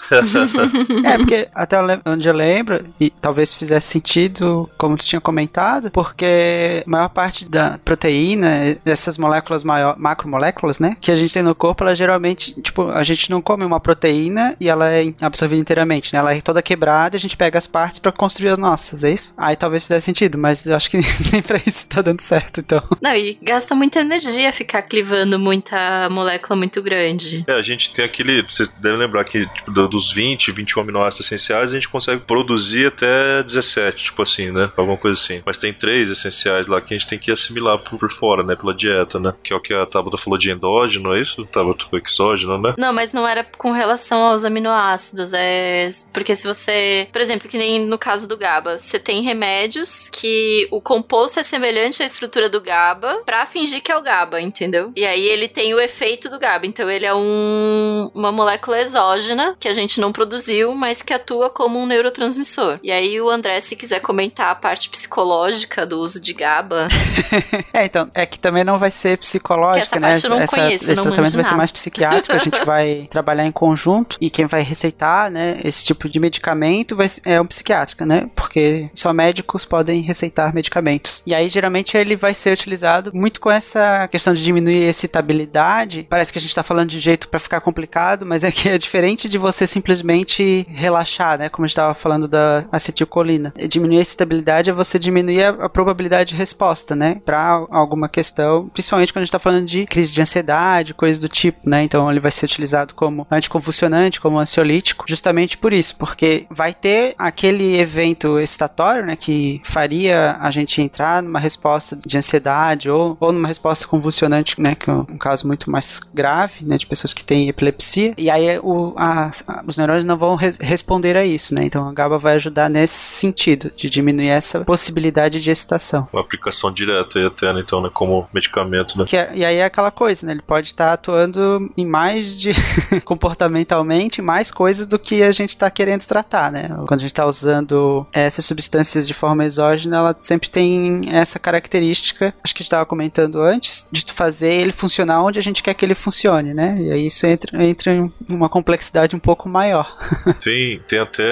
É, porque até onde eu lembro, e talvez fizesse sentido, como tu tinha comentado, porque a maior parte da proteína, dessas moléculas maior, macromoléculas, né, que a gente tem no corpo, ela geralmente, tipo, a gente não come uma proteína e ela é absorvida inteiramente, né? Ela é toda quebrada e a gente pega as partes pra construir as nossas, é isso? Aí talvez fizesse sentido, mas eu acho que nem pra isso tá dando certo, então.
Não, e gasta muita energia ficar clivando muita molécula muito grande.
É, a gente tem aquele. Vocês devem lembrar que tipo, do- dos 20, 21 aminoácidos essenciais, a gente consegue produzir até 17, tipo assim, né? Alguma coisa assim. Mas tem três essenciais lá que a gente tem que assimilar por, por fora, né? Pela dieta, né? Que é o que a Tabata falou de endógeno, é isso? Tabata exógeno, né?
Não, mas não era com relação aos aminoácidos. É porque se você, por exemplo, que nem no caso do GABA, você tem remédios que o composto é semelhante à estrutura do GABA pra fingir que é o GABA, entendeu? E aí ele tem o efeito do GABA. Então ele é um, uma molécula exógena que a gente não produziu, mas que atua como um neurotransmissor. E aí o André, se quiser comentar a parte psicológica do uso de GABA,
É, então, é que também não vai ser psicológica,
Que essa
né?
parte eu não conheço,
esse
não
tratamento vai ser mais psiquiátrico, a gente vai trabalhar em conjunto e quem vai receitar, né, esse tipo de medicamento vai é um psiquiátrico, né? Porque só médicos podem receitar medicamentos. E aí, geralmente, ele vai ser utilizado muito com essa questão de diminuir a excitabilidade. Parece que a gente tá falando de jeito pra ficar complicado, mas é que é diferente de você simplesmente relaxar, né? Como gente tava falando da acetilcolina. E Diminuir a excitabilidade é você diminuir a, a probabilidade de resposta, né? Pra alguma questão, principalmente quando a gente tá falando de crise de ansiedade, coisas do tipo, né? Então ele vai ser utilizado como anticonvulsionante, como ansiolítico, justamente por isso, porque vai ter aquele evento excitatório, né? Que faria a gente entrar numa resposta de ansiedade ou, ou numa resposta convulsionante, né? Que é um caso muito mais grave, né? De pessoas que têm epilepsia. E aí o, a- a- os neurônios não vão res- responder a isso, né? Então a GABA vai ajudar nesse sentido, de diminuir essa possibilidade de excitação.
Uma aplicação direta e até, então, né? Como medicamento, né?
Que é- e aí é aquela coisa, né? Ele pode estar atuando em mais de comportamentalmente, mais coisas do que a gente está querendo tratar, né? Quando a gente está usando essas substâncias de forma exógena, ela sempre tem essa característica, acho que estava comentando antes, de tu fazer ele funcionar onde a gente quer que ele funcione, né? E aí isso entra, entra em uma complexidade um pouco maior.
Tem, tem até.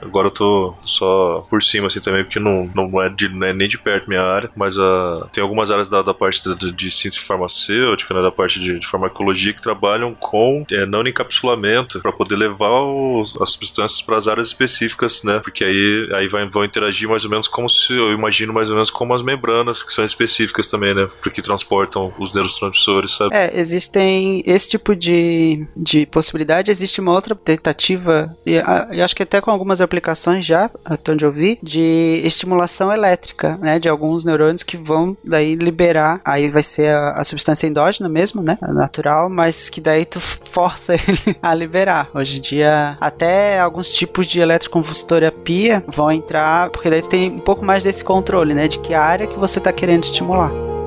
Agora eu tô só por cima, assim, também, porque não, não é, de, não é nem de perto minha área, mas uh, tem algumas áreas da, da parte de, de ciência farmacêutica, né, da parte de, de farmacologia que trabalham com é, não encapsulamento para poder levar os, as substâncias para as áreas específicas, né? Porque aí, aí vai, vão interagir mais ou menos como se eu imagino mais ou menos como as membranas que são específicas também, né? Porque transportam os neurotransmissores, sabe?
É, existem esse tipo de, de possibilidade. Existe uma outra tentativa, e eu acho que até com algumas aplicações já, até onde eu vi, de estimulação elétrica, né? De alguns neurônios que vão daí liberar, aí vai ser a, a substância endógena mesmo, né? Natural, mas que daí tu força ele a liberar. Hoje em dia, até alguns tipos de eletroconvulsoterapia vão entrar, porque daí tu tem um pouco mais desse controle, né? De que área que você está querendo estimular. 么了？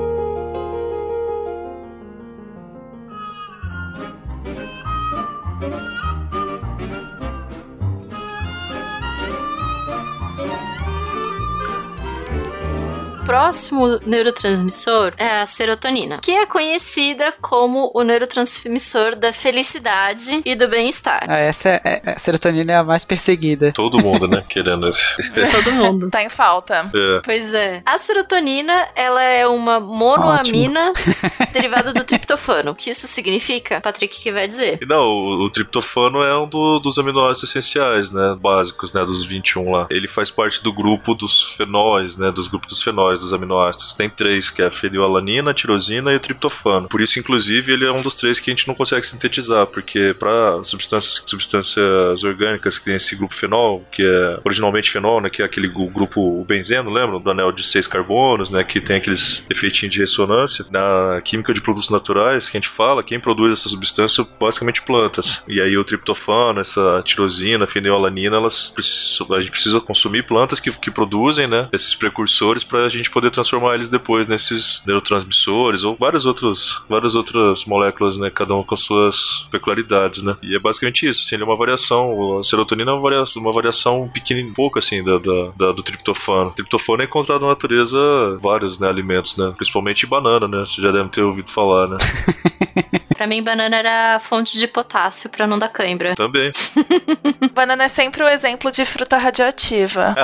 Próximo neurotransmissor é a serotonina, que é conhecida como o neurotransmissor da felicidade e do bem-estar.
Ah, essa é, é, a serotonina é a mais perseguida.
Todo mundo, né, querendo esse.
Todo mundo.
Tá em falta.
É.
Pois é. A serotonina, ela é uma monoamina derivada do triptofano. O que isso significa? Patrick que vai dizer.
Não, o, o triptofano é um do- dos aminoácidos essenciais, né? Básicos, né? Dos 21 lá. Ele faz parte do grupo dos fenóis, né? Dos grupos dos fenóis, dos aminoácidos. Tem três, que é a fenilalanina, a tirosina e o triptofano. Por isso, inclusive, ele é um dos três que a gente não consegue sintetizar, porque para substâncias, substâncias orgânicas que tem esse grupo fenol, que é originalmente fenol, né? Que é aquele grupo benzeno, lembra? Do anel de seis carbonos, né? Que tem aqueles efeitinhos de ressonância. Na química de produtos naturais, que a gente fala, quem produz essa substância basicamente plantas. E aí o triptofano, essa tirosina, fenilalanina, elas a gente precisa consumir plantas que, que produzem, né, esses precursores para a gente poder transformar eles depois nesses neurotransmissores ou várias outras, várias outras moléculas, né, cada uma com suas peculiaridades, né. E é basicamente isso, assim, ele é uma variação, a serotonina é uma variação, uma variação pequena, pouca assim da, da- da- do triptofano. O triptofano é encontrado na natureza em vários, né, alimentos, né, principalmente banana, né, você já deve ter ouvido falar, né.
Pra mim, banana era fonte de potássio pra não dar cãibra.
Também.
Banana é sempre o exemplo de fruta radioativa.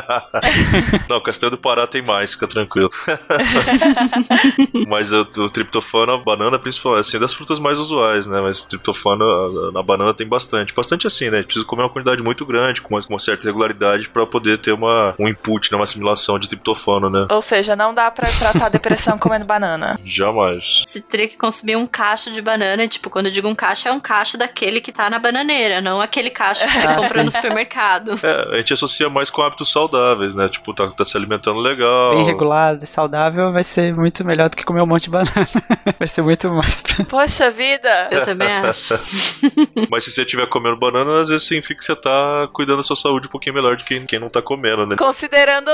Não, Castanho do Pará tem mais, fica tranquilo. Mas o, o triptofano, a banana principal, é assim, das frutas mais usuais, né? Mas triptofano na banana tem bastante. Bastante assim, né? A gente precisa comer uma quantidade muito grande, com uma, uma certa regularidade, pra poder ter uma, um input, né? uma assimilação de triptofano, né?
Ou seja, não dá pra tratar depressão comendo banana.
Jamais.
Você teria que consumir um cacho de banana. Tipo, quando eu digo um cacho, é um cacho daquele que tá na bananeira, não aquele cacho que você compra no supermercado.
É, a gente associa mais com hábitos saudáveis, né? Tipo, tá, tá se alimentando legal.
Bem regulado e saudável vai ser muito melhor do que comer um monte de banana. vai ser muito mais pra...
Poxa vida!
Eu também acho.
Mas se você estiver comendo banana, às vezes significa que você tá cuidando da sua saúde um pouquinho melhor do que quem não tá comendo, né?
Considerando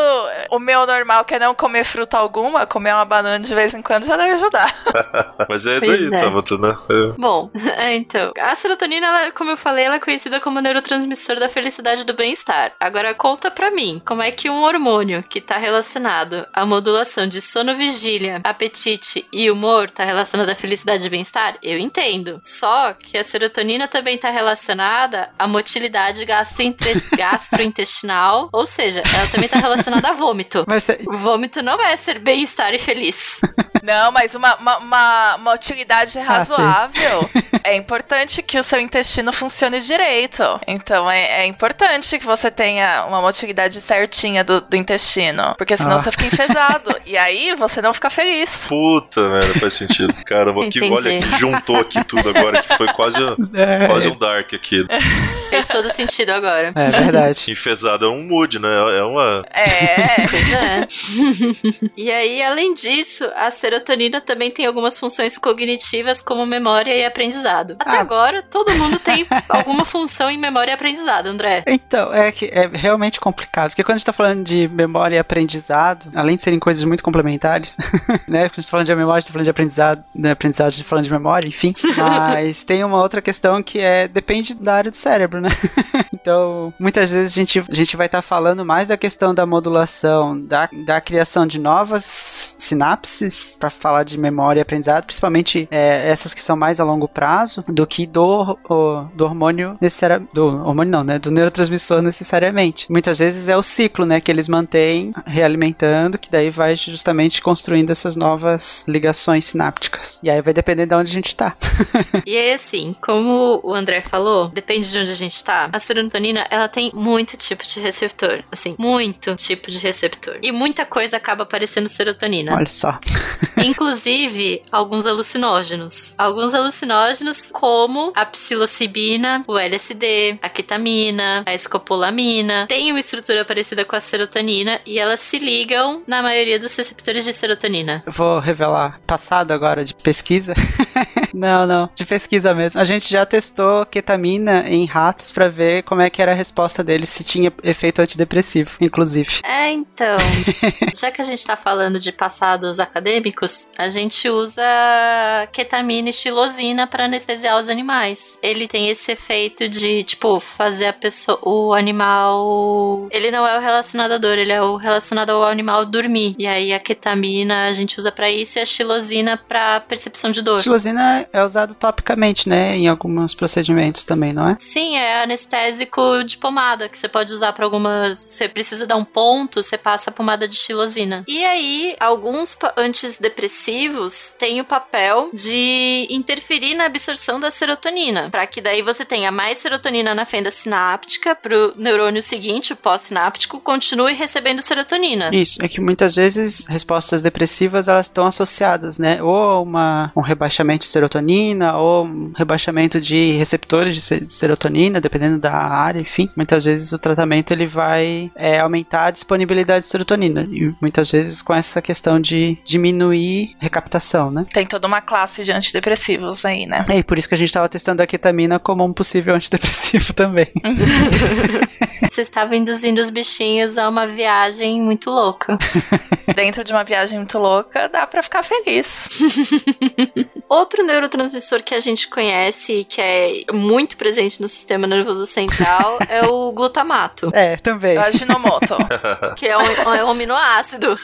o meu normal, que é não comer fruta alguma, comer uma banana de vez em quando já deve ajudar.
Mas é
Pois
daí,
é.
Tabata, né? É.
Bom, é, então, a serotonina, ela, como eu falei, ela é conhecida como neurotransmissor da felicidade e do bem-estar. Agora conta pra mim, como é que um hormônio que tá relacionado à modulação de sono, vigília, apetite e humor tá relacionado à felicidade e bem-estar? Eu entendo. Só que a serotonina também tá relacionada à motilidade gastrointre- gastrointestinal, ou seja, ela também tá relacionada a vômito.
Mas é-
Vômito não é ser bem-estar e feliz.
Não, mas uma, uma, uma, uma utilidade razoável. é importante que o seu intestino funcione direito. Então é, é importante que você tenha uma motilidade certinha do, do intestino. Porque senão
Ah.
você fica enfesado. E aí você não fica feliz.
Puta, velho, faz sentido. Caramba, que, olha, que juntou aqui tudo agora, que foi quase,
é,
quase um dark aqui.
Fez todo sentido agora.
é verdade.
Enfesado é um mood, né? É uma.
É.
Pois é. e aí, além disso, a serotonina também tem algumas funções cognitivas como memória e aprendizado. Até
Ah.
agora, todo mundo tem alguma função em memória e aprendizado, André.
Então, é que é realmente complicado, porque quando a gente tá falando de memória e aprendizado, além de serem coisas muito complementares, né? Quando a gente tá falando de memória, a tá falando de aprendizado, né? aprendizado, a gente tá falando de memória, enfim. Mas tem uma outra questão que é, depende da área do cérebro, né? então, muitas vezes a gente, a gente vai estar falando mais da questão da modulação, da, da criação de novas sinapses para falar de memória e aprendizado, principalmente é, essas que são mais a longo prazo, do que do, o, do hormônio necessariamente. Do hormônio não, né? Do neurotransmissor necessariamente. Muitas vezes é o ciclo, né? Que eles mantêm realimentando, que daí vai justamente construindo essas novas ligações sinápticas. E aí vai depender de onde a gente tá.
e aí, assim, como o André falou, depende de onde a gente tá. A serotonina, ela tem muito tipo de receptor. Assim, muito tipo de receptor. E muita coisa acaba parecendo serotonina.
Olha só.
Inclusive, alguns alucinógenos. Alguns alucinógenos, como a psilocibina, o LSD, a ketamina, a escopolamina, têm uma estrutura parecida com a serotonina e elas se ligam na maioria dos receptores de serotonina.
Eu vou revelar passado agora de pesquisa. não, não, de pesquisa mesmo. A gente já testou ketamina em ratos para ver como é que era a resposta deles, se tinha efeito antidepressivo, inclusive.
É, então. já que a gente tá falando de passados acadêmicos, a gente usa ketamina e xilosina para anestesiar os animais. Ele tem esse efeito de, tipo, fazer a pessoa, o animal. Ele não é o relacionado à dor, ele é o relacionado ao animal dormir. E aí a ketamina a gente usa para isso e a xilosina para percepção de dor.
Xilosina é usado topicamente, né, em alguns procedimentos também, não é?
Sim, é anestésico de pomada que você pode usar para algumas. Você precisa dar um ponto, você passa a pomada de xilosina. E aí, alguns antidepressivos têm o papel de interferir na absorção da serotonina, para que daí você tenha mais serotonina na fenda sináptica pro neurônio seguinte, o pós-sináptico, continue recebendo serotonina.
Isso, é que muitas vezes respostas depressivas elas estão associadas, né, ou uma, um rebaixamento de serotonina, ou um rebaixamento de receptores de serotonina, dependendo da área, enfim. Muitas vezes o tratamento ele vai é, aumentar a disponibilidade de serotonina, e muitas vezes com essa questão de diminuir recaptação, né?
Tem toda uma classe de antidepressivos aí, né?
É, e por isso que a gente estava testando a ketamina como um possível antidepressivo também.
Você estava induzindo os bichinhos a uma viagem muito louca.
Dentro de uma viagem muito louca, dá para ficar feliz.
Outro neurotransmissor que a gente conhece e que é muito presente no sistema nervoso central é o glutamato.
É, também.
É o aginomoto.
que é um, é um aminoácido.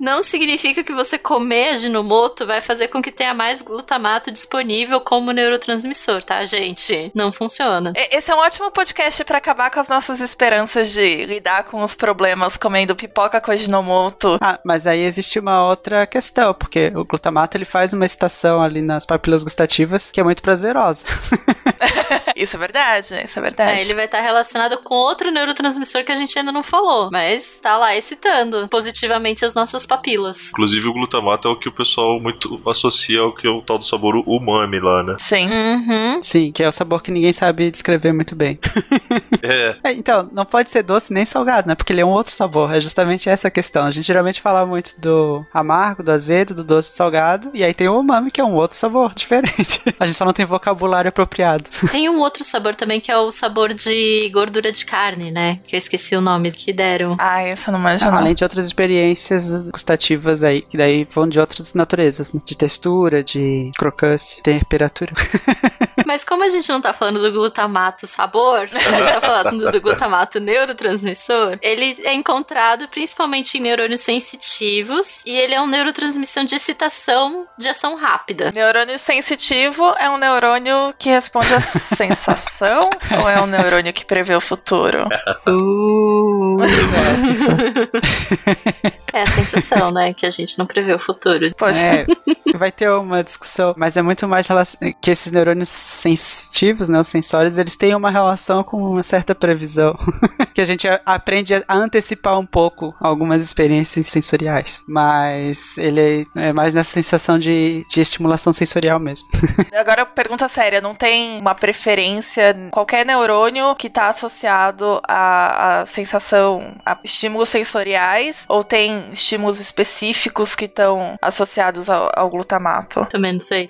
Não significa que você comer aginomoto vai fazer com que tenha mais glutamato disponível como neurotransmissor, tá, gente? Não funciona.
Esse é um ótimo podcast para acabar com as nossas esperanças de lidar com os problemas comendo pipoca com aginomoto.
Ah, mas aí existe uma outra questão, porque o glutamato ele faz uma estação ali nas papilas gustativas que é muito prazerosa.
isso é verdade, isso é verdade.
É, ele vai estar relacionado com outro neurotransmissor que a gente ainda não falou, mas tá lá excitando positivamente as nossas papilas.
Inclusive o glutamato é o que o pessoal muito associa ao que é o tal do sabor umami lá, né?
Sim.
Uhum.
Sim, que é o sabor que ninguém sabe descrever muito bem.
é.
é. Então, não pode ser doce nem salgado, né? Porque ele é um outro sabor. É justamente essa a questão. A gente geralmente fala muito do amargo, do azedo, do doce e salgado. E aí tem o umami, que é um outro sabor diferente. A gente só não tem vocabulário apropriado.
Tem um outro sabor também que é o sabor de gordura de carne, né? Que eu esqueci o nome que deram.
Ah, essa não manjo
Além de outras experiências gustativas aí, que daí vão de outras naturezas, né? De textura, de crocância, temperatura.
Mas como a gente não tá falando do glutamato sabor, a gente tá falando do glutamato neurotransmissor, ele é encontrado principalmente em neurônios sensitivos e ele é um neurotransmissão de excitação de ação rápida.
Neurônio sensitivo é um neurônio que responde à sensação ou é um neurônio que prevê o futuro?
Uh, é a sensação, né? Que a gente não prevê o futuro.
Poxa. É, vai ter uma discussão, mas é muito mais que esses neurônios sensitivos, né, os sensórios, eles têm uma relação com uma certa previsão. que a gente aprende a antecipar um pouco algumas experiências sensoriais. Mas ele é mais nessa sensação de, de estimulação sensorial mesmo.
Agora, pergunta séria: não tem uma preferência, qualquer neurônio que está associado à, à sensação, a estímulos sensoriais, ou tem estímulos específicos que estão associados ao, ao glutamato?
Também não sei.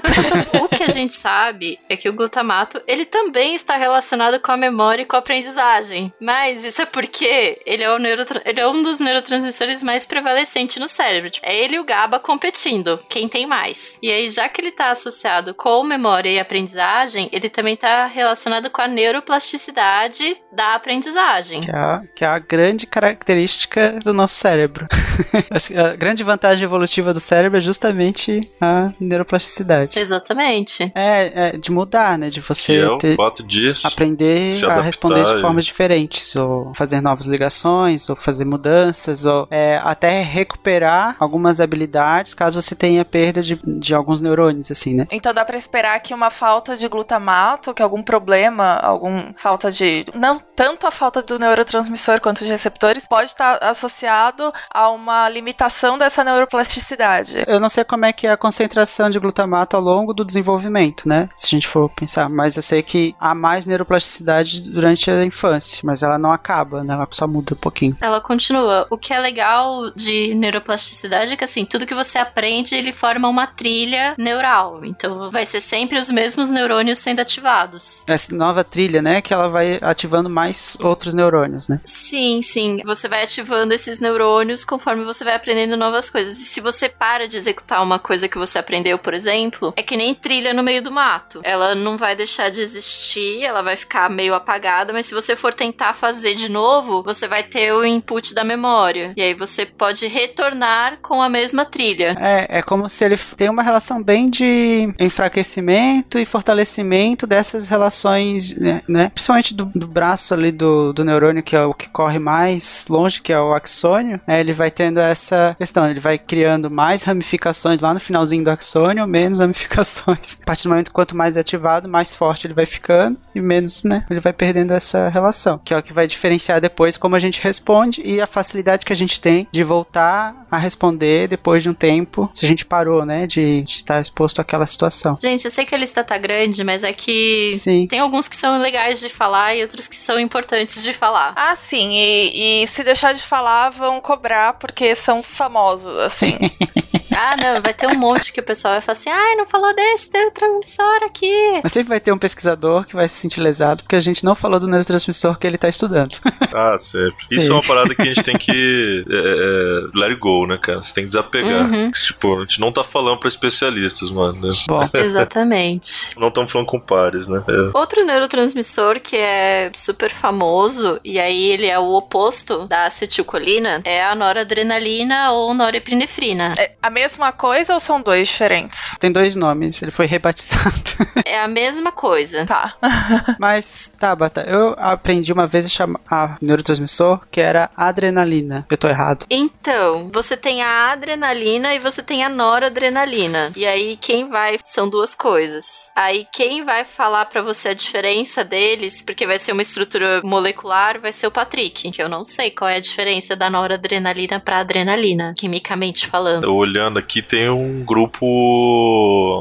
o que a gente sabe é que o glutamato, ele também está relacionado com a memória e com a aprendizagem. Mas isso é porque ele é, ele é um dos neurotransmissores mais prevalecentes no cérebro. Tipo, é ele e o GABA competindo. Quem tem mais? E aí, já que ele está associado com memória e aprendizagem, ele também está relacionado com a neuroplasticidade da aprendizagem.
Que é, que é a grande característica do nosso cérebro. a grande vantagem evolutiva do cérebro é justamente a neuroplasticidade.
Exatamente.
É, é de mudar, né? De você
Que é o
ter-
fato de
aprender a responder de formas diferentes, ou fazer novas ligações, ou fazer mudanças, ou é, até recuperar algumas habilidades caso você tenha perda de, de alguns neurônios, assim, né?
Então dá pra esperar que uma falta de glutamato, que algum problema, algum falta de. Não tanto a falta do neurotransmissor quanto de receptores, pode estar associado a uma limitação dessa neuroplasticidade.
Eu não sei como é que é a concentração de glutamato ao longo do desenvolvimento, né? Se a gente for pensar, mas eu sei que há mais neuroplasticidade durante a infância, mas ela não acaba, né? Ela só muda um pouquinho.
Ela continua. O que é legal de neuroplasticidade é que, assim, tudo que você aprende, ele forma uma trilha neural. Então, vai ser sempre os mesmos neurônios sendo ativados.
Essa nova trilha, né? Que ela vai ativando mais outros neurônios, né?
Sim, sim. Você vai ativando esses neurônios conforme você vai aprendendo novas coisas. E se você para de executar uma coisa que você aprendeu, por exemplo, é que nem trilha no meio do mato. Ela não vai deixar de existir, ela vai ficar meio apagada, mas se você for tentar fazer de novo, você vai ter o input da memória. E aí você pode retornar com a mesma trilha.
É, é como se ele tem uma relação bem de enfraquecimento e fortalecimento dessas relações, né? né? Principalmente do, do braço ali do, do neurônio, que é o que corre mais longe, que é o axônio, né? Ele vai tendo essa questão, ele vai criando mais ramificações lá no finalzinho do axônio, menos ramificações. A partir do momento quanto mais é ativado, mais forte ele vai ficando e menos, né? Ele vai perdendo essa relação, que é o que vai diferenciar depois como a gente responde e a facilidade que a gente tem de voltar a responder depois de um tempo, se a gente parou, né, de, de estar exposto àquela situação.
Gente, eu sei que a lista tá grande, mas é que
Sim.
tem alguns que são legais de falar e outros que são importantes de falar.
Ah, sim, e, e se deixar de falar, vão cobrar porque são famosos, assim.
Ah, não, vai ter um monte que o pessoal vai falar assim: ai, não falou desse neurotransmissor aqui.
Mas sempre vai ter um pesquisador que vai se sentir lesado porque a gente não falou do neurotransmissor que ele está estudando.
Ah, sempre. Isso
Sim.
é uma parada que a gente tem que é, é, let it né, cara? Você tem que desapegar.
Uhum.
Tipo, a gente não tá falando pra especialistas, mano. né?
Bom,
Exatamente.
Não estamos falando com pares, né? É.
Outro neurotransmissor que é super famoso, e aí ele é o oposto da acetilcolina, é a noradrenalina ou norepinefrina.
É a mesma coisa ou são dois diferentes?
Tem dois nomes, ele foi rebatizado.
É a mesma coisa.
Tá.
Mas, Tabata, eu aprendi uma vez a chamar a neurotransmissor que era adrenalina. Eu tô errado.
Então, você tem a adrenalina e você tem a noradrenalina. E aí quem vai são duas coisas. Aí quem vai falar pra você a diferença deles, porque vai ser uma estrutura molecular, vai ser o Patrick, que eu não sei qual é a diferença da noradrenalina pra adrenalina, quimicamente falando.
Eu Olhando aqui, tem um grupo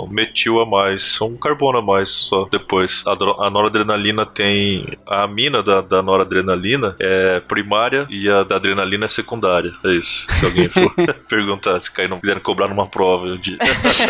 metil a mais, um carbono a mais só depois. A, a noradrenalina tem. A amina da, da noradrenalina é primária e a da adrenalina é secundária. É isso. Se alguém for perguntar, se cair não quiserem cobrar numa prova dia.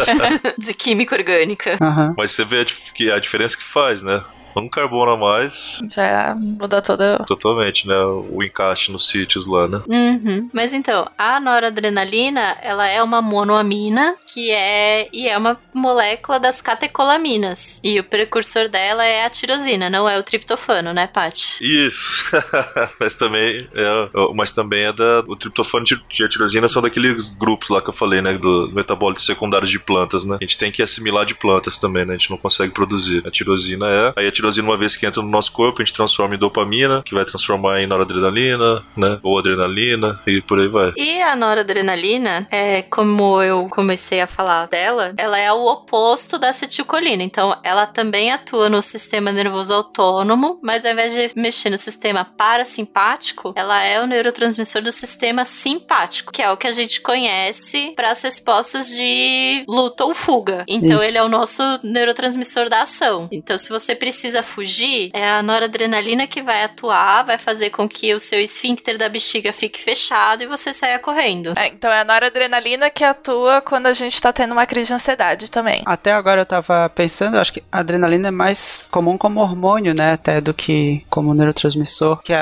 De química orgânica.
Aham.
Mas você vê a, a diferença que faz, né? Um carbono a mais,
Já muda toda.
totalmente, né? O encaixe nos sítios lá, né?
Uhum. Mas então, a noradrenalina, ela é uma monoamina, que é e é uma molécula das catecolaminas. E o precursor dela é a tirosina, não é o triptofano, né, Paty?
Isso. mas também é, mas também é da o triptofano e a tirosina são daqueles grupos lá que eu falei, né, do metabólitos secundários de plantas, né? A gente tem que assimilar de plantas também, né? A gente não consegue produzir. A tirosina é, aí a tirosina uma vez que entra no nosso corpo, a gente transforma em dopamina, que vai transformar em noradrenalina, né? Ou adrenalina e por aí vai.
E a noradrenalina, é, como eu comecei a falar dela, ela é o oposto da acetilcolina. Então, ela também atua no sistema nervoso autônomo, mas ao invés de mexer no sistema parasimpático, ela é o neurotransmissor do sistema simpático, que é o que a gente conhece para as respostas de luta ou fuga. Então,
Isso.
ele é o nosso neurotransmissor da ação. Então, se você precisa precisa fugir, é a noradrenalina que vai atuar, vai fazer com que o seu esfíncter da bexiga fique fechado e você saia correndo.
É, então é a noradrenalina que atua quando a gente tá tendo uma crise de ansiedade também.
Até agora eu tava pensando, acho que a adrenalina é mais comum como hormônio, né? Até do que como neurotransmissor, que é,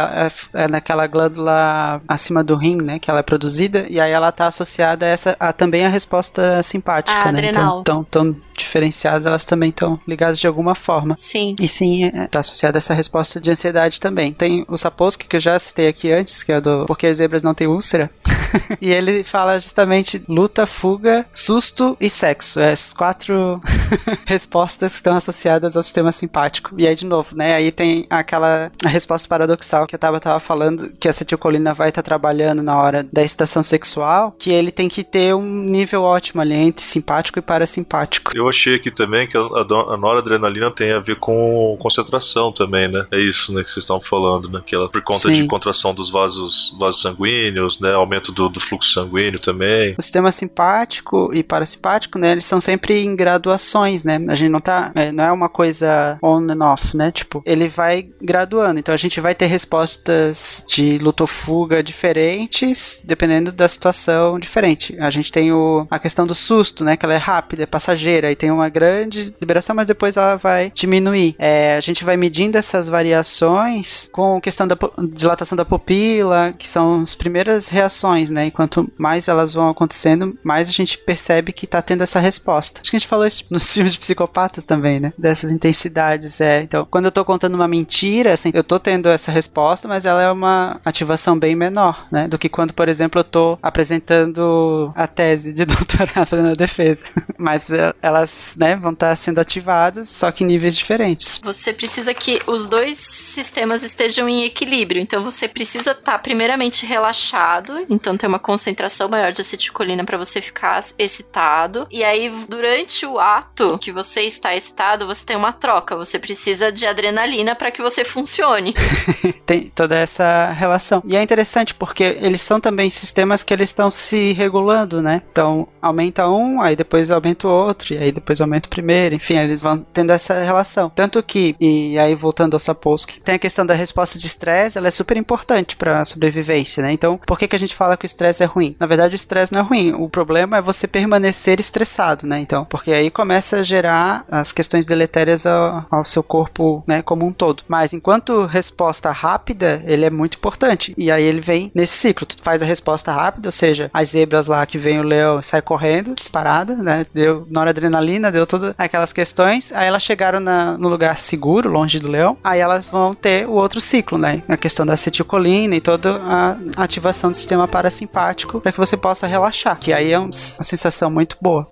é, é naquela glândula acima do rim, né? Que ela é produzida e aí ela tá associada a essa a, também a resposta simpática,
A
né?
adrenal.
Então, tão, tão diferenciadas, elas também estão ligadas de alguma forma.
Sim.
E sim, está associada a essa resposta de ansiedade também. Tem o Sapolsky, que eu já citei aqui antes, que é do Porque as Zebras Não Têm Úlcera. e ele fala justamente luta, fuga, susto e sexo. É As quatro respostas que estão associadas ao sistema simpático. E aí, de novo, né? Aí tem aquela resposta paradoxal que a Taba tava falando, que a acetilcolina vai estar trabalhando na hora da excitação sexual, que ele tem que ter um nível ótimo ali entre simpático e parasimpático.
Eu achei aqui também que a, a, a noradrenalina tem a ver com concentração também, né? É isso, né, que vocês estavam falando, né? Que ela, por conta
Sim.
de contração dos vasos, vasos sanguíneos, né? Aumento do, do fluxo sanguíneo também.
O sistema simpático e parasimpático, né, eles são sempre em graduações, né? A gente não tá, é, não é uma coisa on and off, né? Tipo, ele vai graduando. Então a gente vai ter respostas de luta ou fuga diferentes, dependendo da situação diferente. A gente tem o, a questão do susto, né, que ela é rápida, é passageira e tem uma grande liberação, mas depois ela vai diminuir. É, a gente vai medindo essas variações com questão da dilatação da pupila, que são as primeiras reações, né? E quanto mais elas vão acontecendo, mais a gente percebe que tá tendo essa resposta. Acho que a gente falou isso nos filmes de psicopatas também, né? Dessas intensidades, é. Então, quando eu tô contando uma mentira, assim, eu tô tendo essa resposta, mas ela é uma ativação bem menor, né? Do que quando, por exemplo, eu tô apresentando a tese de doutorado fazendo a defesa. Mas eh, elas, né, vão estar sendo ativadas, só que em níveis diferentes.
Você precisa que os dois sistemas estejam em equilíbrio. Então você precisa estar primeiramente relaxado, então ter uma concentração maior de acetilcolina para você ficar excitado. E aí durante o ato que você está excitado, você tem uma troca. Você precisa de adrenalina para que você funcione.
tem toda essa relação. E é interessante porque eles são também sistemas que eles estão se regulando, né? Então, aumenta um, aí depois aumenta o outro, e aí depois aumenta o primeiro, enfim, eles vão tendo essa relação. Tanto que, e aí voltando ao Sapolsky, tem a questão da resposta de estresse, ela é super importante para sobrevivência, né? Então, por que, que a gente fala que o estresse é ruim? Na verdade, o estresse não é ruim, o problema é você permanecer estressado, né? Então, porque aí começa a gerar as questões deletérias ao, ao seu corpo, né, como um todo. Mas enquanto resposta rápida, ele é muito importante. E aí ele vem nesse ciclo. Tu faz a resposta rápida, ou seja, as zebras lá que vem o leão sai correndo, disparada, né? Deu noradrenalina, deu todas aquelas questões. Aí elas chegaram na- no lugar seguro, longe do leão. Aí elas vão ter o outro ciclo, né? A questão da acetilcolina e toda a ativação do sistema parasimpático para que você possa relaxar. Que aí é um- uma sensação muito boa.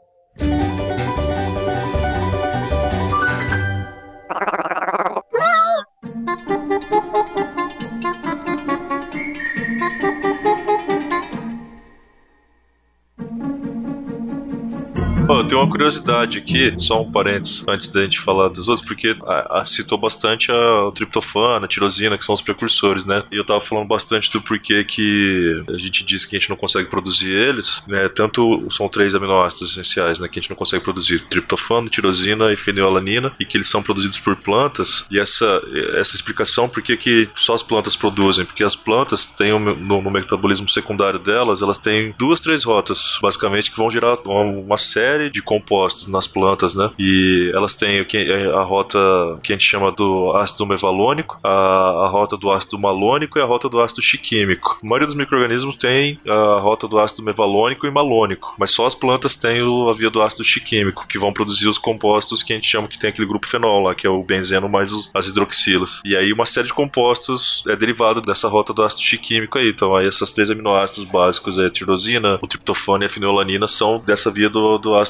Eu tenho uma curiosidade aqui, só um parênteses, antes da gente falar dos outros, porque a, a citou bastante a, o triptofano, a tirosina, que são os precursores, né? E eu tava falando bastante do porquê que a gente diz que a gente não consegue produzir eles, né? Tanto são três aminoácidos essenciais, né? Que a gente não consegue produzir: triptofano, tirosina e fenilalanina, e que eles são produzidos por plantas. E essa, essa explicação, por que só as plantas produzem? Porque as plantas têm, um- no, no metabolismo secundário delas, elas têm duas, três rotas, basicamente, que vão gerar uma, uma série de compostos nas plantas, né? E elas têm que- a rota que a gente chama do ácido mevalônico, a, a rota do ácido malônico e a rota do ácido chiquímico. A maioria dos micro-organismos tem a rota do ácido mevalônico e malônico, mas só as plantas têm a via do ácido chiquímico, que vão produzir os compostos que a gente chama que tem aquele grupo fenol lá, que é o benzeno mais as hidroxilas. E aí uma série de compostos é derivado dessa rota do ácido chiquímico aí. Então aí essas três aminoácidos básicos, é a tirosina, o triptofano e a fenilalanina, são dessa via do, do ácido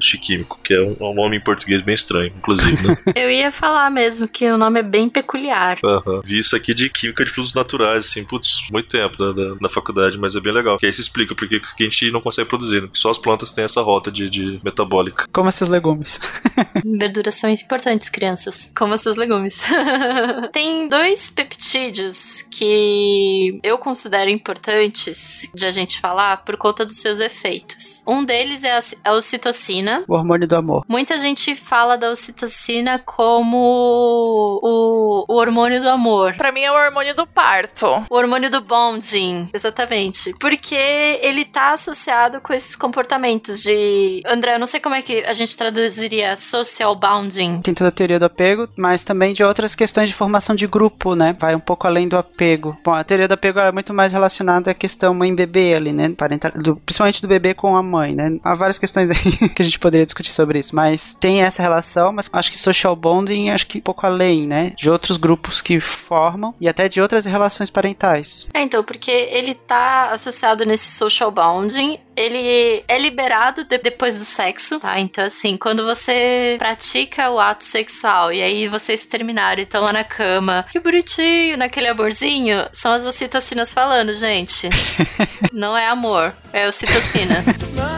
chiquímico, que é um, um nome em português bem estranho, inclusive, né?
Eu ia falar mesmo que o nome é bem peculiar.
Aham. Vi isso aqui de química de produtos naturais, assim, putz, muito tempo né, da- na faculdade, mas é bem legal. Que aí se explica por que que a gente não consegue produzir, né? Porque só as plantas têm essa rota de, de metabólica.
Coma seus legumes.
Verduras são importantes, crianças. Coma seus legumes. Tem dois peptídeos que eu considero importantes de a gente falar por conta dos seus efeitos. Um deles é a, a ocitocina.
O hormônio do amor.
Muita gente fala da ocitocina como o, o hormônio do amor.
Pra mim é o hormônio do parto.
O hormônio do bonding, exatamente. Porque ele tá associado com esses comportamentos de. André, eu não sei como é que a gente traduziria social bounding.
Tem toda a teoria do apego, mas também de outras questões de formação de grupo, né? Vai um pouco além do apego. Bom, a teoria do apego é muito mais relacionada à questão mãe-bebê ali, né? Parental, do, principalmente do bebê com a mãe, né? Há várias questões aí que a gente poderia discutir sobre isso, mas tem essa relação, mas acho que social bonding, acho que um pouco além, né? De outros grupos que formam e até de outras relações parentais.
É, então, porque ele tá associado nesse social bonding, ele é liberado de- depois do sexo, tá? Então, assim, quando você pratica o ato sexual e aí vocês terminaram e estão lá na cama, que bonitinho, naquele amorzinho, são as ocitocinas falando, gente. Não é amor, é ocitocina.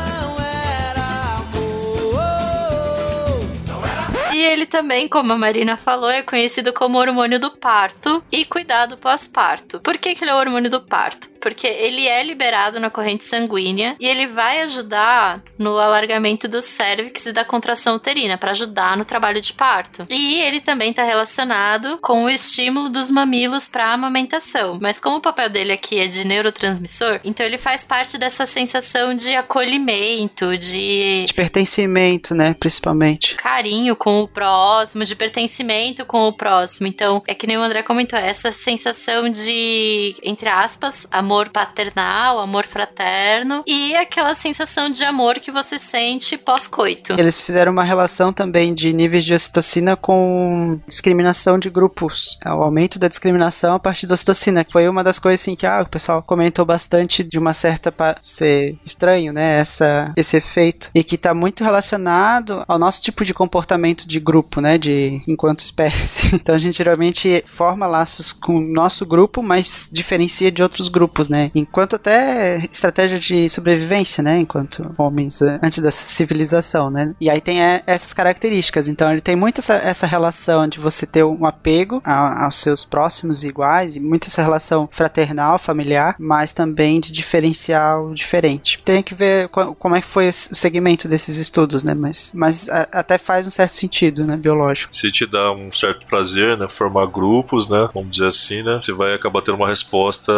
E ele também, como a Marina falou, é conhecido como hormônio do parto e cuidado pós-parto. Por que, que ele é o hormônio do parto? Porque ele é liberado na corrente sanguínea e ele vai ajudar no alargamento do cérvix e da contração uterina, para ajudar no trabalho de parto. E ele também está relacionado com o estímulo dos mamilos para a amamentação. Mas como o papel dele aqui é de neurotransmissor, então ele faz parte dessa sensação de acolhimento, de
De pertencimento, né? Principalmente.
carinho com o próximo, de pertencimento com o próximo. Então, é que nem o André comentou, essa sensação de, entre aspas, amor paternal, amor fraterno e aquela sensação de amor que você sente pós-coito.
Eles fizeram uma relação também de níveis de ocitocina com discriminação de grupos. É, O aumento da discriminação a partir da ocitocina, que foi uma das coisas assim que ah, o pessoal comentou bastante de uma certa ser estranho, né, essa esse efeito e que está muito relacionado ao nosso tipo de comportamento de grupo, né, de enquanto espécie. Então a gente geralmente forma laços com o nosso grupo, mas diferencia de outros grupos, né? Enquanto até estratégia de sobrevivência, né, enquanto homens eh, antes da civilização, né? E aí tem eh, essas características. Então ele tem muito essa, essa relação de você ter um apego a- aos seus próximos iguais e muito essa relação fraternal, familiar, mas também de diferencial diferente. Tem que ver co- como é que foi o segmento desses estudos, né? Mas, mas a- até faz um certo sentido, né? Biológico.
Se te dá um certo prazer, né, formar grupos, né, vamos dizer assim, né, você vai acabar tendo uma resposta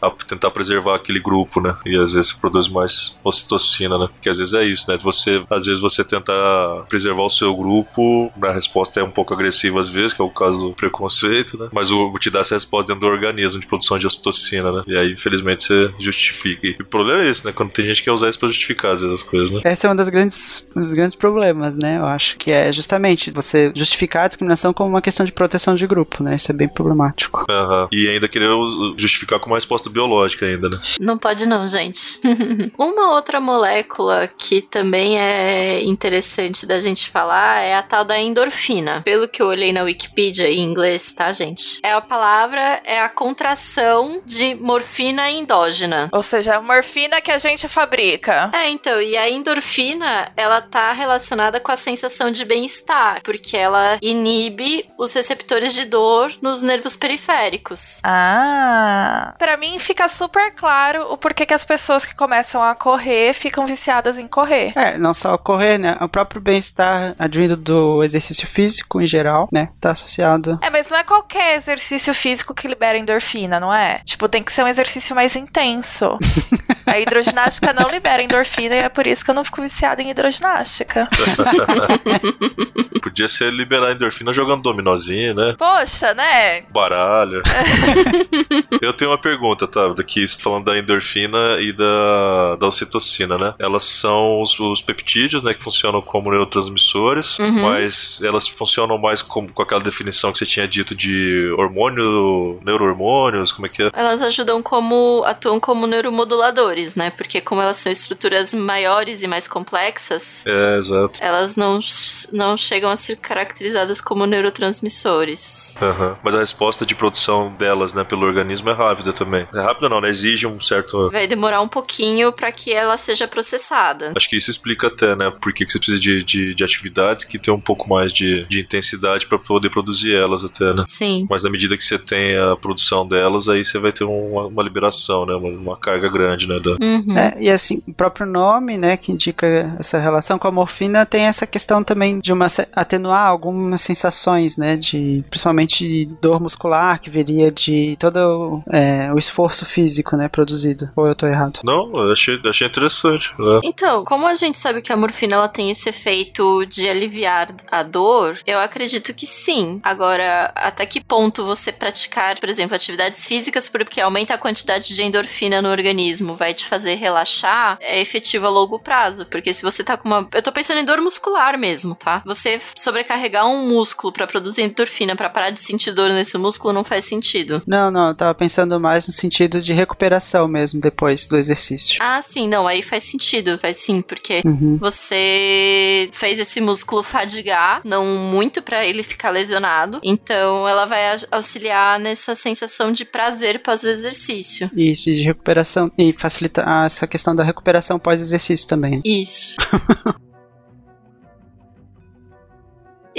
a tentar preservar aquele grupo, né, e às vezes produz mais ocitocina, né, que às vezes é isso, né, você, às vezes você tenta preservar o seu grupo, a resposta é um pouco agressiva às vezes, que é o caso do preconceito, né, mas o te dá essa resposta dentro do organismo de produção de ocitocina, né, e aí infelizmente você justifica. E o problema é esse, né, quando tem gente que quer usar isso pra justificar às vezes as coisas, né.
Esse é um dos grandes, um dos grandes problemas, né? Eu acho que é justamente você justificar a discriminação como uma questão de proteção de grupo, né? Isso é bem problemático.
Aham. E ainda querer us- justificar com uma resposta biológica ainda, né?
Não pode não, gente. Uma outra molécula que também é interessante da gente falar é a tal da endorfina. Pelo que eu olhei na Wikipedia em inglês, tá, gente? É a palavra é a contração de morfina endógena.
Ou seja, a morfina que a gente fabrica.
É, então, e a endorfina, ela tá relacionada com a sensação de bem-estar, porque ela inibe os receptores de dor nos nervos periféricos.
Ah. Pra mim fica super claro o porquê que as pessoas que começam a correr ficam viciadas em correr.
É, não só correr, né? O próprio bem-estar advindo do exercício físico em geral, né? Tá associado.
É, mas não é qualquer exercício físico que libera endorfina, não é? Tipo, tem que ser um exercício mais intenso. A hidroginástica não libera endorfina e é por isso que eu não fico viciada em hidroginástica.
Podia ser liberar endorfina jogando dominozinho, né?
Poxa, né?
Baralho. Eu tenho uma pergunta, tá? Daqui falando da endorfina e da, da ocitocina, né? Elas são os, os peptídeos, né? Que funcionam como neurotransmissores,
Uhum.
mas elas funcionam mais como, com aquela definição que você tinha dito de hormônio, neurohormônios, como é que é?
Elas ajudam como. atuam como neuromoduladores, né? Porque como elas são estruturas maiores e mais complexas,
É, exato.
elas não, não chegam a ser caracterizadas como neurotransmissores.
Aham. Mas a resposta de produção delas, né, pelo organismo é rápida também. É rápida Não, né? Exige um certo.
Vai demorar um pouquinho para que ela seja processada.
Acho que isso explica até, né? Por que que você precisa de, de, de atividades que tem um pouco mais de, de intensidade para poder produzir elas até, né?
Sim.
Mas na medida que você tem a produção delas, aí você vai ter uma, uma liberação, né? Uma, uma carga grande, né? Da...
Uhum.
É, e assim, o próprio nome, né, que indica essa relação com a morfina, tem essa questão também de uma atenuar algumas sensações, né, de principalmente dor muscular que viria de todo é, o esforço físico, né, produzido. Ou eu tô errado?
Não, eu achei, achei interessante. né?
Então, como a gente sabe que a morfina ela tem esse efeito de aliviar a dor, eu acredito que sim. Agora, até que ponto você praticar, por exemplo, atividades físicas porque aumenta a quantidade de endorfina no organismo, vai te fazer relaxar, é efetivo a longo prazo, porque se você tá com uma, eu tô pensando em dor muscular mesmo, tá? Você sobrecarregar um músculo pra produzir endorfina pra parar de sentir dor nesse músculo não faz sentido.
Não, não, eu tava pensando mais no sentido de recuperação mesmo depois do exercício.
Ah, sim, não, aí faz sentido, faz sim, porque
Uhum.
você fez esse músculo fadigar, não muito pra ele ficar lesionado. Então ela vai auxiliar nessa sensação de prazer pós o exercício.
Isso, de recuperação e facilitar essa questão da recuperação pós-exercício também.
Isso.